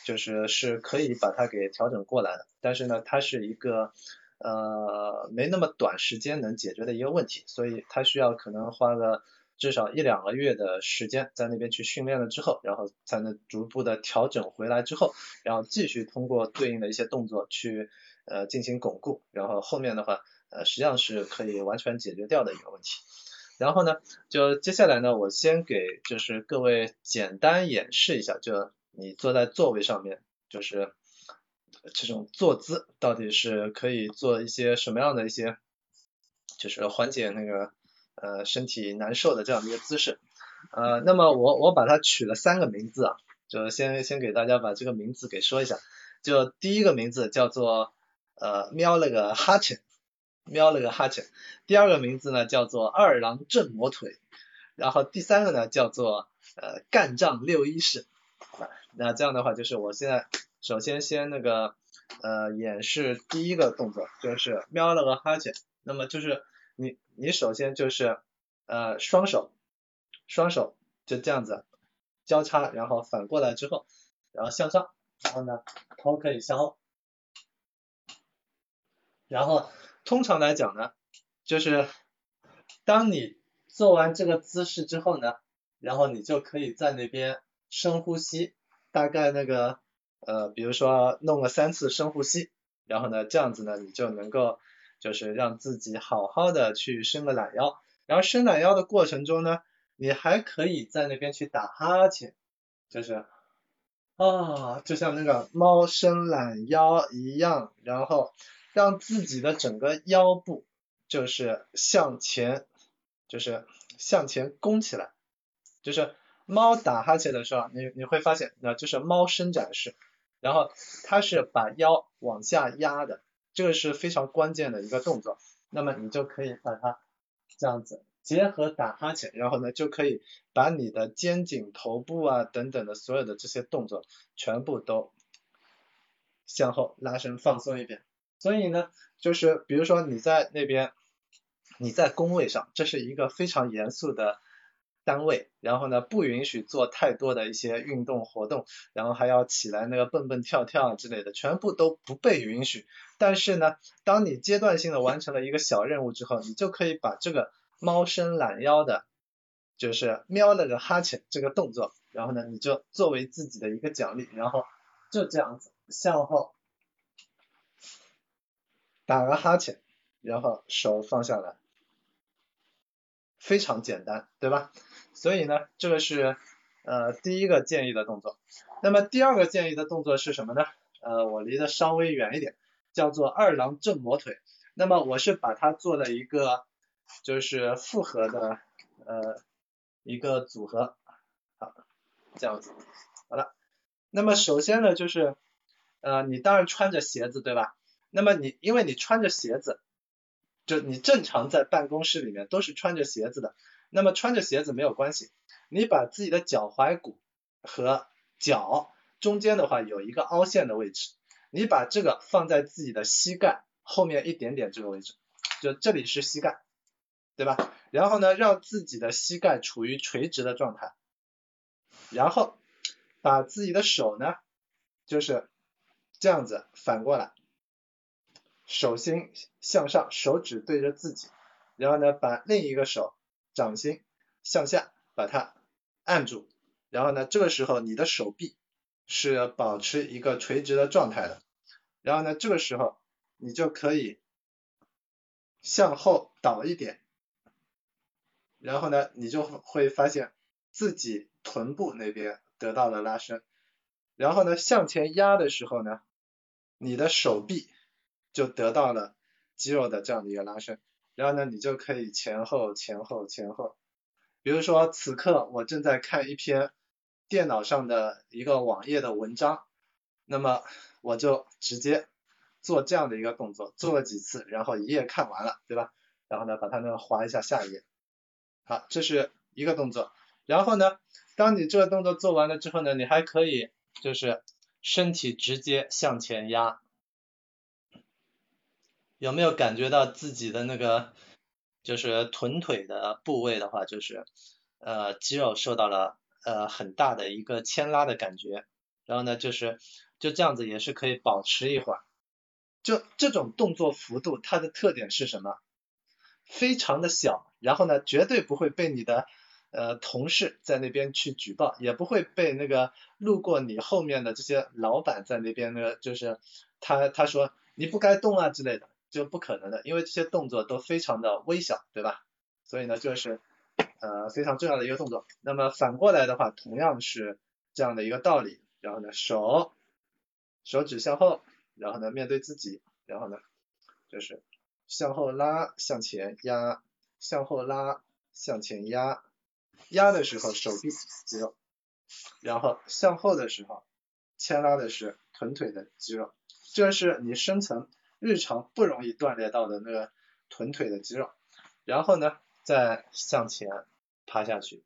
就是是可以把它给调整过来的。但是呢，它是一个呃没那么短时间能解决的一个问题，所以它需要可能花个。至少一两个月的时间在那边去训练了之后，然后才能逐步的调整回来之后，然后继续通过对应的一些动作去呃进行巩固，然后后面的话呃实际上是可以完全解决掉的一个问题。然后呢，就接下来呢，我先给就是各位简单演示一下，就你坐在座位上面，就是这种坐姿到底是可以做一些什么样的一些，就是缓解那个。呃，身体难受的这样的一个姿势，呃，那么我我把它取了三个名字啊，就先先给大家把这个名字给说一下，就第一个名字叫做呃喵了个哈欠，喵了个哈欠，第二个名字呢叫做二郎正摩腿，然后第三个呢叫做呃干仗六一式，那这样的话就是我现在首先先那个呃演示第一个动作，就是喵了个哈欠，那么就是。你你首先就是呃双手双手就这样子交叉，然后反过来之后，然后向上，然后呢头可以向后，然后通常来讲呢，就是当你做完这个姿势之后呢，然后你就可以在那边深呼吸，大概那个呃比如说弄个三次深呼吸，然后呢这样子呢你就能够。就是让自己好好的去伸个懒腰，然后伸懒腰的过程中呢，你还可以在那边去打哈欠，就是啊，就像那个猫伸懒腰一样，然后让自己的整个腰部就是向前，就是向前弓起来，就是猫打哈欠的时候，你你会发现，那就是猫伸展式，然后它是把腰往下压的。这个是非常关键的一个动作，那么你就可以把它这样子结合打哈欠，然后呢就可以把你的肩颈、头部啊等等的所有的这些动作全部都向后拉伸放松一遍。所以呢，就是比如说你在那边，你在工位上，这是一个非常严肃的单位，然后呢不允许做太多的一些运动活动，然后还要起来那个蹦蹦跳跳之类的，全部都不被允许。但是呢，当你阶段性的完成了一个小任务之后，你就可以把这个猫伸懒腰的，就是喵了个哈欠这个动作，然后呢你就作为自己的一个奖励，然后就这样子向后打个哈欠，然后手放下来。非常简单，对吧？所以呢，这个是呃第一个建议的动作。那么第二个建议的动作是什么呢？呃，我离得稍微远一点，叫做二郎正摩腿。那么我是把它做了一个就是复合的呃一个组合，好，这样子，好了。那么首先呢，就是呃你当然穿着鞋子，对吧？那么你因为你穿着鞋子。就你正常在办公室里面都是穿着鞋子的，那么穿着鞋子没有关系，你把自己的脚踝骨和脚中间的话有一个凹陷的位置，你把这个放在自己的膝盖后面一点点这个位置，就这里是膝盖，对吧？然后呢，让自己的膝盖处于垂直的状态，然后把自己的手呢，就是这样子反过来。手心向上，手指对着自己，然后呢，把另一个手掌心向下，把它按住，然后呢，这个时候你的手臂是保持一个垂直的状态的，然后呢，这个时候你就可以向后倒一点，然后呢，你就会发现自己臀部那边得到了拉伸，然后呢，向前压的时候呢，你的手臂。就得到了肌肉的这样的一个拉伸，然后呢，你就可以前后前后前后，比如说此刻我正在看一篇电脑上的一个网页的文章，那么我就直接做这样的一个动作，做了几次，然后一页看完了，对吧？然后呢，把它呢划一下下一页，好，这是一个动作。然后呢，当你这个动作做完了之后呢，你还可以就是身体直接向前压。有没有感觉到自己的那个就是臀腿的部位的话，就是呃肌肉受到了呃很大的一个牵拉的感觉，然后呢就是就这样子也是可以保持一会儿，就这种动作幅度它的特点是什么？非常的小，然后呢绝对不会被你的呃同事在那边去举报，也不会被那个路过你后面的这些老板在那边那个就是他他说你不该动啊之类的。就不可能的，因为这些动作都非常的微小，对吧？所以呢，就是呃非常重要的一个动作。那么反过来的话，同样是这样的一个道理。然后呢，手手指向后，然后呢面对自己，然后呢就是向后拉，向前压，向后拉，向前压，压的时候手臂肌肉，然后向后的时候牵拉的是臀腿的肌肉，这是你深层。日常不容易锻炼到的那个臀腿的肌肉，然后呢，再向前趴下去，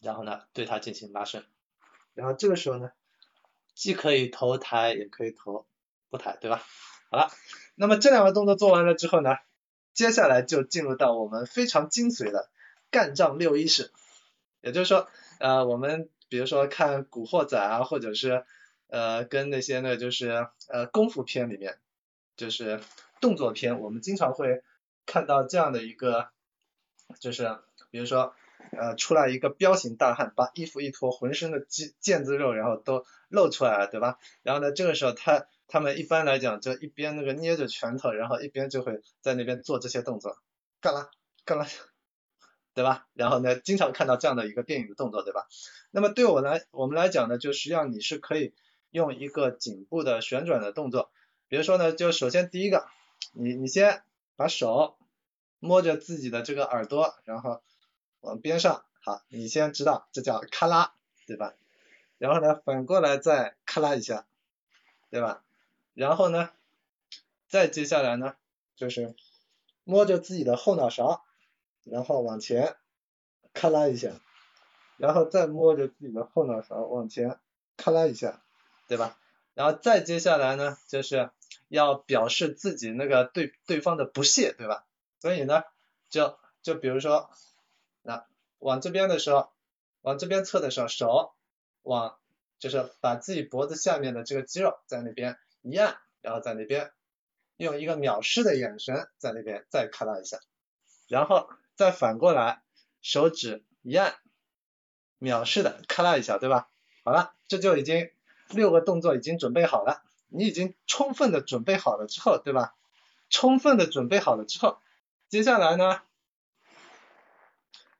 然后呢，对它进行拉伸，然后这个时候呢，既可以头抬，也可以头不抬，对吧？好了，那么这两个动作做完了之后呢，接下来就进入到我们非常精髓的干仗六一式，也就是说，呃，我们比如说看古惑仔啊，或者是呃，跟那些呢，就是呃功夫片里面。就是动作片，我们经常会看到这样的一个，就是比如说呃出来一个彪形大汉，把衣服一脱，浑身的腱腱子肉然后都露出来了，对吧？然后呢这个时候他他们一般来讲就一边那个捏着拳头，然后一边就会在那边做这些动作，干啦干啦，对吧？然后呢经常看到这样的一个电影的动作，对吧？那么对我来我们来讲呢，就实际上你是可以用一个颈部的旋转的动作。比如说呢，就首先第一个，你你先把手摸着自己的这个耳朵，然后往边上，好，你先知道这叫咔啦，对吧？然后呢，反过来再咔啦一下，对吧？然后呢，再接下来呢，就是摸着自己的后脑勺，然后往前咔啦一下，然后再摸着自己的后脑勺往前咔啦一下，对吧？然后再接下来呢，就是。要表示自己那个对对方的不屑，对吧？所以呢，就就比如说，那往这边的时候，往这边侧的时候，手往就是把自己脖子下面的这个肌肉在那边一按，然后在那边用一个藐视的眼神在那边再咔啦一下，然后再反过来手指一按，藐视的咔啦一下，对吧？好了，这就已经六个动作已经准备好了，你已经充分的准备好了之后，对吧？充分的准备好了之后，接下来呢，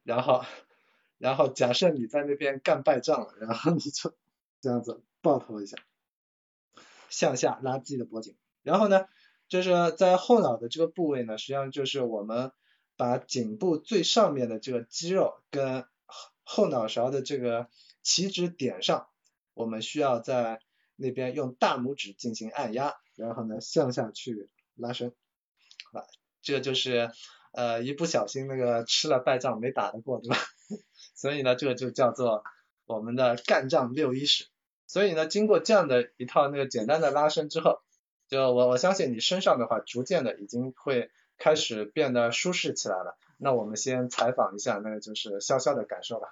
然后，然后假设你在那边干败仗了，然后你就这样子抱头一下，向下拉自己的脖颈，然后呢，就是在后脑的这个部位呢，实际上就是我们把颈部最上面的这个肌肉跟后脑勺的这个起止点上，我们需要在那边用大拇指进行按压，然后呢向下去拉伸，啊，这就是呃一不小心那个吃了败仗没打得过，对吧？所以呢这个就叫做我们的干仗六一式。所以呢经过这样的一套那个简单的拉伸之后，就我我相信你身上的话逐渐的已经会开始变得舒适起来了。那我们先采访一下那个就是潇潇的感受吧。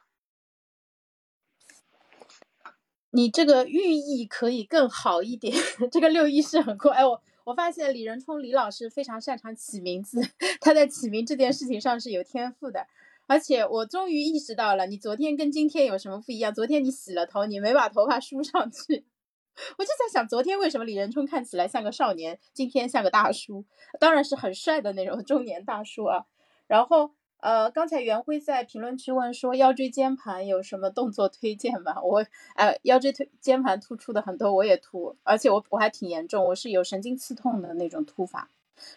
你这个寓意可以更好一点，这个六一是很酷。哎，我我发现李仁冲李老师非常擅长起名字，他在起名这件事情上是有天赋的。而且我终于意识到了，你昨天跟今天有什么不一样？昨天你洗了头，你没把头发梳上去。我就在想，昨天为什么李仁冲看起来像个少年，今天像个大叔？当然是很帅的那种中年大叔啊。然后。呃，刚才袁辉在评论区问说腰椎间盘有什么动作推荐吗？我，呃，腰椎推间盘突出的很多，我也突，而且我我还挺严重，我是有神经刺痛的那种突法。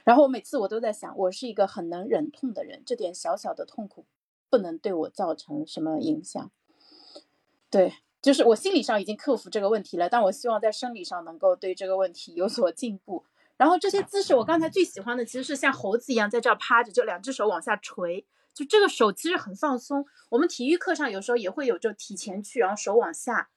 然后我每次我都在想，我是一个很能忍痛的人，这点小小的痛苦不能对我造成什么影响。对，就是我心理上已经克服这个问题了，但我希望在生理上能够对这个问题有所进步。然后这些姿势，我刚才最喜欢的其实是像猴子一样在这儿趴着，就两只手往下垂，就这个手其实很放松。我们体育课上有时候也会有，就体前屈，然后手往下，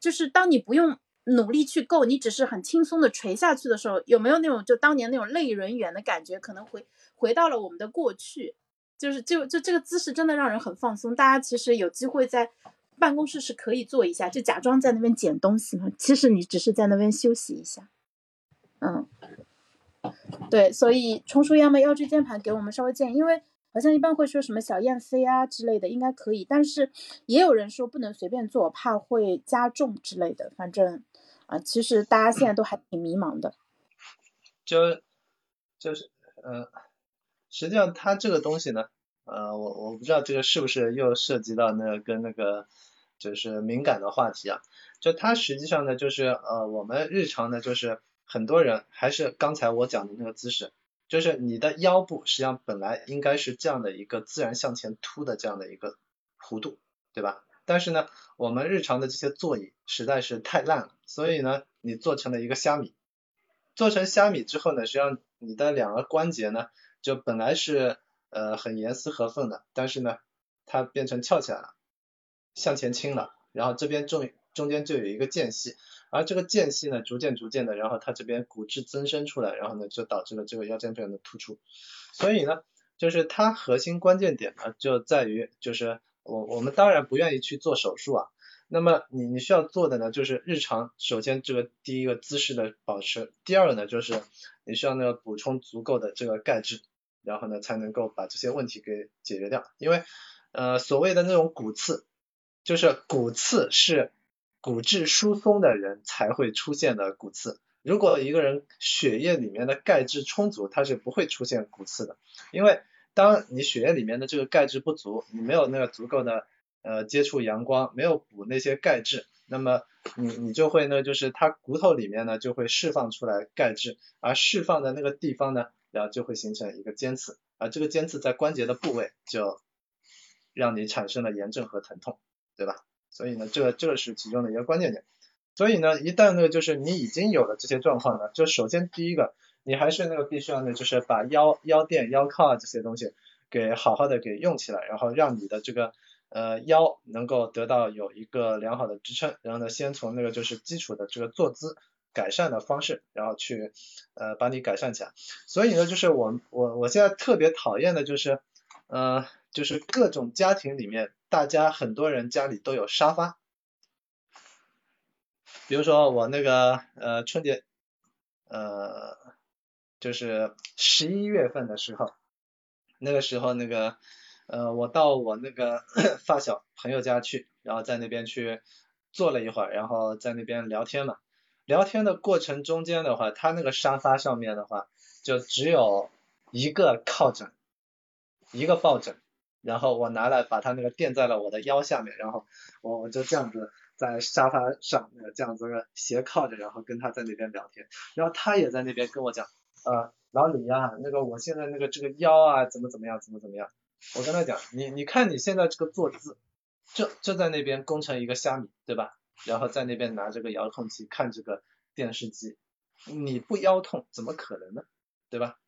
就是当你不用努力去够，你只是很轻松的垂下去的时候，有没有那种就当年那种类人猿的感觉？可能回回到了我们的过去，就是就就这个姿势真的让人很放松。大家其实有机会在办公室是可以做一下，就假装在那边捡东西嘛，其实你只是在那边休息一下，嗯。对，所以冲叔要么腰椎间盘给我们稍微建议，因为好像一般会说什么小燕飞啊之类的，应该可以，但是也有人说不能随便做，怕会加重之类的。反正啊，其实大家现在都还挺迷茫的。就就是呃，实际上它这个东西呢，呃，我我不知道这个是不是又涉及到那个跟那个就是敏感的话题啊？就它实际上呢，就是呃，我们日常呢就是。很多人还是刚才我讲的那个姿势，就是你的腰部实际上本来应该是这样的一个自然向前凸的这样的一个弧度，对吧？但是呢，我们日常的这些座椅实在是太烂了，所以呢，你做成了一个虾米。做成虾米之后呢，实际上你的两个关节呢，就本来是呃很严丝合缝的，但是呢，它变成翘起来了，向前倾了，然后这边中中间就有一个间隙。而这个间隙呢，逐渐逐渐的，然后它这边骨质增生出来，然后呢，就导致了这个腰间盘的突出。所以呢，就是它核心关键点呢，就在于，就是我我们当然不愿意去做手术啊。那么你你需要做的呢，就是日常首先这个第一个姿势的保持，第二个呢，就是你需要那个补充足够的这个钙质，然后呢，才能够把这些问题给解决掉。因为呃，所谓的那种骨刺，就是骨刺是。骨质疏松的人才会出现的骨刺。如果一个人血液里面的钙质充足，他是不会出现骨刺的。因为当你血液里面的这个钙质不足，你没有那个足够的呃接触阳光，没有补那些钙质，那么你你就会呢，就是它骨头里面呢就会释放出来钙质，而释放的那个地方呢，然后就会形成一个尖刺，而这个尖刺在关节的部位就让你产生了炎症和疼痛，对吧？所以呢，这这是其中的一个关键点。所以呢，一旦呢就是你已经有了这些状况呢，就首先第一个，你还是那个必须要呢，就是把腰腰垫、腰靠啊这些东西给好好的给用起来，然后让你的这个呃腰能够得到有一个良好的支撑。然后呢，先从那个就是基础的这个坐姿改善的方式，然后去呃把你改善起来。所以呢，就是我我我现在特别讨厌的就是呃就是各种家庭里面。大家很多人家里都有沙发，比如说我那个呃春节呃就是十一月份的时候，那个时候那个呃我到我那个 发小朋友家去，然后在那边去坐了一会儿，然后在那边聊天嘛。聊天的过程中间的话，他那个沙发上面的话，就只有一个靠枕，一个抱枕，然后我拿来把他那个垫在了我的腰下面，然后我我就这样子在沙发上这样子斜靠着，然后跟他在那边聊天，然后他也在那边跟我讲，呃，老李呀，那个我现在那个这个腰啊怎么怎么样，怎么怎么样，我跟他讲，你你看你现在这个坐姿，就就在那边攻城一个虾米，对吧？然后在那边拿这个遥控器看这个电视机，你不腰痛怎么可能呢？对吧？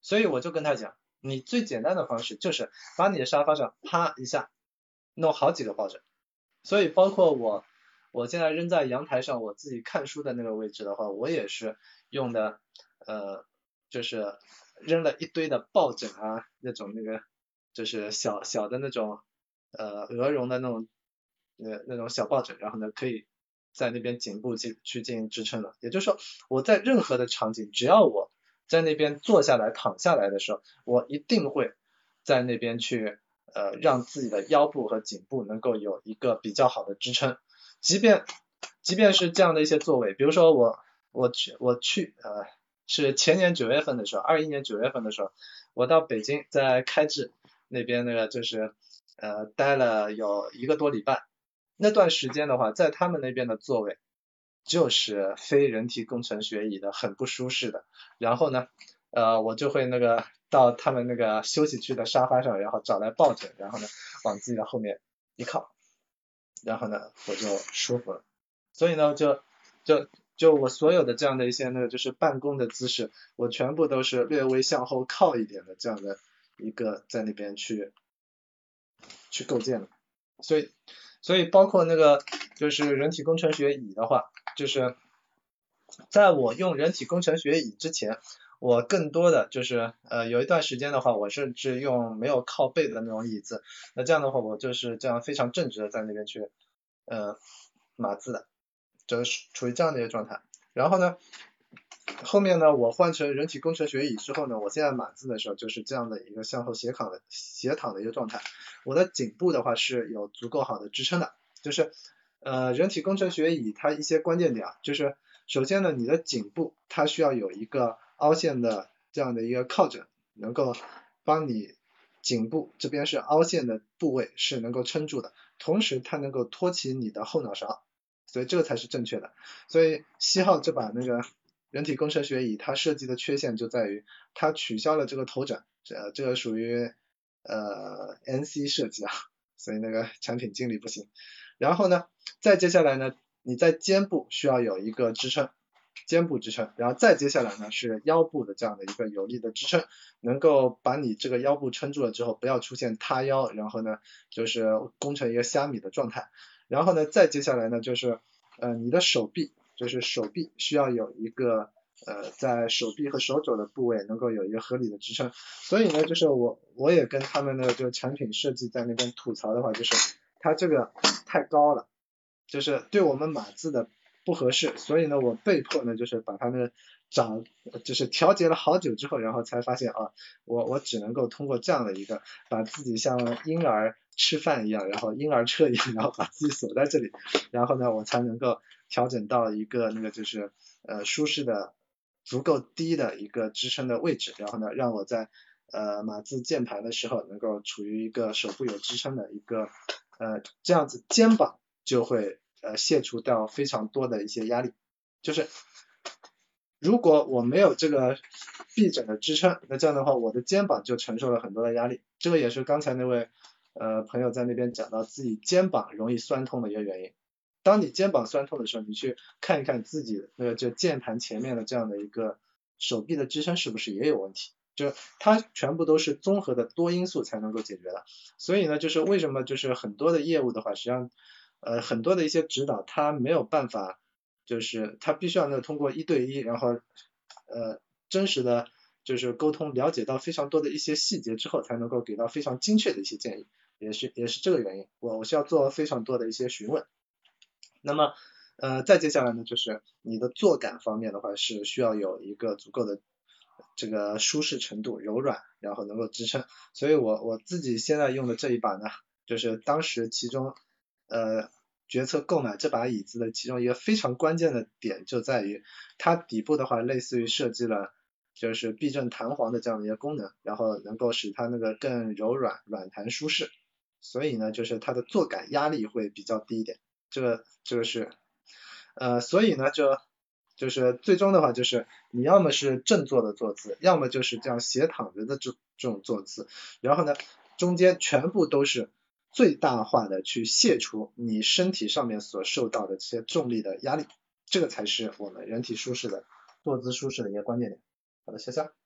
所以我就跟他讲，你最简单的方式就是把你的沙发上啪一下弄好几个抱枕。所以包括我，我现在扔在阳台上我自己看书的那个位置的话，我也是用的呃，就是扔了一堆的抱枕啊，那种那个就是小小的那种呃鹅绒的那种。那那种小抱枕，然后呢，可以在那边颈部去去进行支撑的。也就是说，我在任何的场景，只要我在那边坐下来、躺下来的时候，我一定会在那边去呃让自己的腰部和颈部能够有一个比较好的支撑。即便即便是这样的一些座位，比如说我我去我去呃是前年九月份的时候，二一年九月份的时候，我到北京在开智那边那个就是呃待了有一个多礼拜。那段时间的话，在他们那边的座位就是非人体工程学椅的，很不舒适的。然后呢，呃，我就会那个到他们那个休息区的沙发上，然后找来抱枕，然后呢往自己的后面一靠，然后呢我就舒服了。所以呢，就就就我所有的这样的一些那个就是办公的姿势，我全部都是略微向后靠一点的这样的一个在那边去去构建的。所以。所以包括那个就是人体工程学椅的话，就是在我用人体工程学椅之前，我更多的就是呃有一段时间的话，我甚至用没有靠背的那种椅子，那这样的话我就是这样非常正直的在那边去呃码字的，就是处于这样的一个状态。然后呢，后面呢我换成人体工程学椅之后呢，我现在码字的时候就是这样的一个向后斜躺的斜躺的一个状态。我的颈部的话是有足够好的支撑的，就是呃人体工程学椅它一些关键点啊，就是首先呢你的颈部它需要有一个凹陷的这样的一个靠枕，能够帮你颈部这边是凹陷的部位是能够撑住的，同时它能够托起你的后脑勺，所以这个才是正确的。所以西浩这把那个人体工程学椅它设计的缺陷就在于它取消了这个头枕，这这个属于。呃，NC 设计啊，所以那个产品经理不行。然后呢，再接下来呢，你在肩部需要有一个支撑，肩部支撑，然后再接下来呢是腰部的这样的一个有力的支撑，能够把你这个腰部撑住了之后，不要出现塌腰，然后呢就是攻成一个虾米的状态。然后呢，再接下来呢就是呃你的手臂，就是手臂需要有一个。呃，在手臂和手肘的部位能够有一个合理的支撑，所以呢，就是我我也跟他们那个就产品设计在那边吐槽的话，就是它这个太高了，就是对我们码字的不合适，所以呢，我被迫呢就是把它们找就是调节了好久之后，然后才发现啊，我我只能够通过这样的一个把自己像婴儿吃饭一样，然后婴儿车一样，然后把自己锁在这里，然后呢，我才能够调整到一个那个就是呃舒适的。足够低的一个支撑的位置，然后呢，让我在呃码字键盘的时候能够处于一个手部有支撑的一个呃这样子，肩膀就会呃卸除掉非常多的一些压力。就是如果我没有这个臂枕的支撑，那这样的话我的肩膀就承受了很多的压力。这个也是刚才那位呃朋友在那边讲到自己肩膀容易酸痛的一个原因。当你肩膀酸痛的时候，你去看一看自己那个就键盘前面的这样的一个手臂的支撑是不是也有问题？就它全部都是综合的多因素才能够解决的。所以呢，就是为什么就是很多的业务的话，实际上呃很多的一些指导它没有办法，就是它必须要那通过一对一，然后呃真实的就是沟通了解到非常多的一些细节之后，才能够给到非常精确的一些建议，也是也是这个原因，我我需要做非常多的一些询问。那么呃再接下来呢，就是你的坐感方面的话，是需要有一个足够的这个舒适程度、柔软，然后能够支撑。所以我我自己现在用的这一把呢，就是当时其中呃决策购买这把椅子的其中一个非常关键的点就在于，它底部的话类似于设计了。就是避震弹簧的这样的一个功能，然后能够使它那个更柔软、软弹舒适，所以呢，就是它的坐感压力会比较低一点。这个这个是，呃，所以呢，就就是最终的话，就是你要么是正坐的坐姿，要么就是这样斜躺着的这这种坐姿，然后呢，中间全部都是最大化的去卸除你身体上面所受到的这些重力的压力，这个才是我们人体舒适的坐姿舒适的一个关键点。好的，谢谢。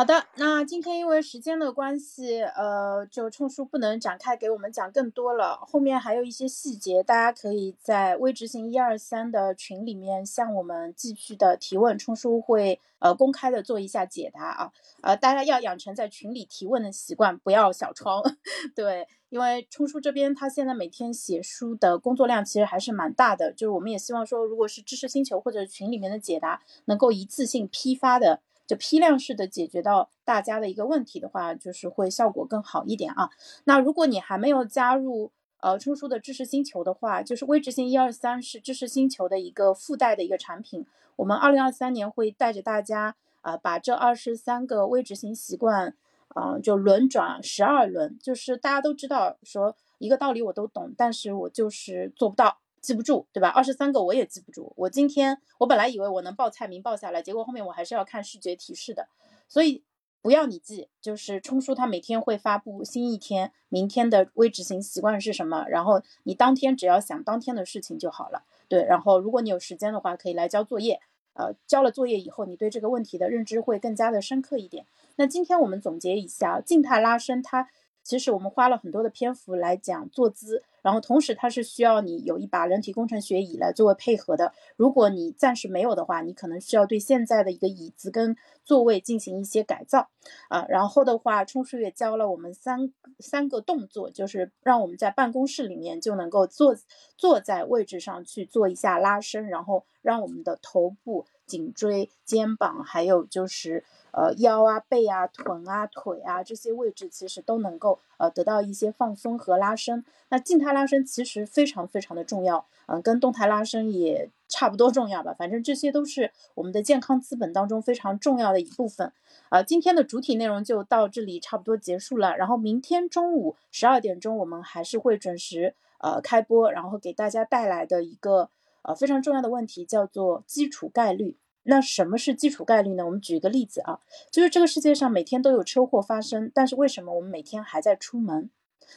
好的，那今天因为时间的关系，呃，就冲叔不能展开给我们讲更多了。后面还有一些细节，大家可以在微执行一二三的群里面向我们继续的提问，冲叔会呃公开的做一下解答啊。呃，大家要养成在群里提问的习惯，不要小窗。对，因为冲叔这边他现在每天写书的工作量其实还是蛮大的，就是我们也希望说，如果是知识星球或者群里面的解答，能够一次性批发的。就批量式的解决到大家的一个问题的话，就是会效果更好一点啊。那如果你还没有加入呃冲叔的知识星球的话，就是微执行一二三是知识星球的一个附带的一个产品。我们二零二三年会带着大家啊，把这二十三个微执行习惯，嗯，就轮转十二轮。就是大家都知道说一个道理我都懂，但是我就是做不到。记不住，对吧？二十三个我也记不住。我今天我本来以为我能报菜名报下来，结果后面我还是要看视觉提示的。所以不要你记，就是冲叔他每天会发布新一天，明天的微执行习惯是什么，然后你当天只要想当天的事情就好了。对，然后如果你有时间的话，可以来交作业。呃，交了作业以后，你对这个问题的认知会更加的深刻一点。那今天我们总结一下，静态拉伸，它其实我们花了很多的篇幅来讲坐姿。然后同时，它是需要你有一把人体工程学椅来作为配合的。如果你暂时没有的话，你可能需要对现在的一个椅子跟座位进行一些改造啊。然后的话，冲叔也教了我们三三个动作，就是让我们在办公室里面就能够坐坐在位置上去做一下拉伸，然后让我们的头部、颈椎、肩膀，还有就是呃腰啊、背啊、臀啊、腿啊这些位置，其实都能够呃得到一些放松和拉伸。那静态拉伸其实非常非常的重要，嗯，跟动态拉伸也差不多重要吧。反正这些都是我们的健康资本当中非常重要的一部分。啊，今天的主体内容就到这里差不多结束了。然后明天中午十二点钟我们还是会准时呃开播，然后给大家带来的一个呃非常重要的问题叫做基础概率。那什么是基础概率呢？我们举一个例子啊，就是这个世界上每天都有车祸发生，但是为什么我们每天还在出门，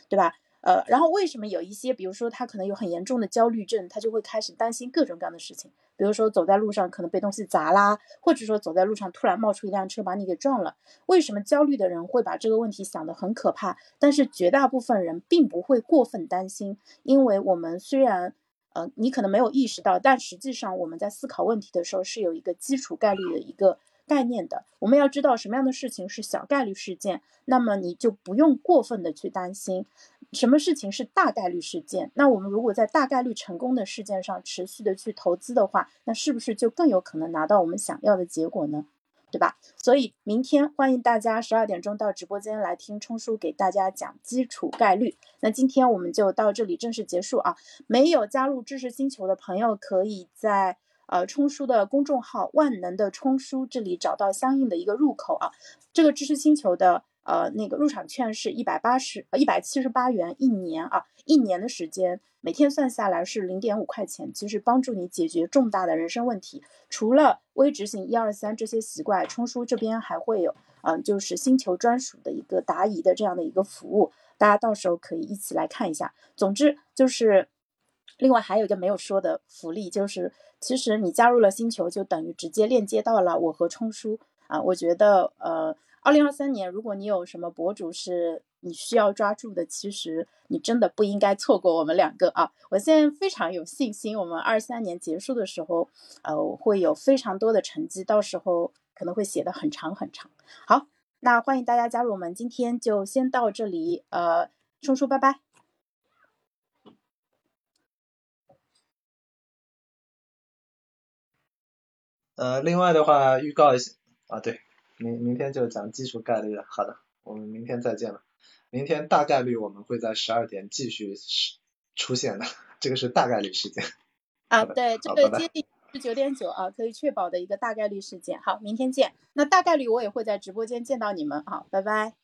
对吧？呃，然后为什么有一些，比如说他可能有很严重的焦虑症，他就会开始担心各种各样的事情，比如说走在路上可能被东西砸啦，或者说走在路上突然冒出一辆车把你给撞了。为什么焦虑的人会把这个问题想得很可怕？但是绝大部分人并不会过分担心，因为我们虽然，呃，你可能没有意识到，但实际上我们在思考问题的时候是有一个基础概率的一个概念的。我们要知道什么样的事情是小概率事件，那么你就不用过分的去担心。什么事情是大概率事件？那我们如果在大概率成功的事件上持续的去投资的话，那是不是就更有可能拿到我们想要的结果呢？对吧？所以明天欢迎大家十二点钟到直播间来听冲叔给大家讲基础概率。那今天我们就到这里正式结束啊！没有加入知识星球的朋友，可以在呃冲叔的公众号“万能的冲叔”这里找到相应的一个入口啊。这个知识星球的。呃，那个入场券是一百八十呃一百七十八元一年啊，一年的时间，每天算下来是零点五块钱，其实帮助你解决重大的人生问题。除了微执行一二三这些习惯，冲叔这边还会有，嗯，就是星球专属的一个答疑的这样的一个服务，大家到时候可以一起来看一下。总之就是，另外还有一个没有说的福利，就是其实你加入了星球，就等于直接链接到了我和冲叔啊，我觉得呃。二零二三年，如果你有什么博主是你需要抓住的，其实你真的不应该错过我们两个啊！我现在非常有信心，我们二三年结束的时候，呃，会有非常多的成绩，到时候。可能会写的很长很长。好，那欢迎大家加入我们，今天就先到这里。呃，冲叔，拜拜。呃，另外的话，预告一下啊，对，明明天就讲基础概率了。好的，我们明天再见了。明天大概率我们会在十二点继续出现的，这个是大概率事件。啊，对，这个接近是九点九啊，可以确保的一个大概率事件。好，明天见。那大概率我也会在直播间见到你们。好，拜拜。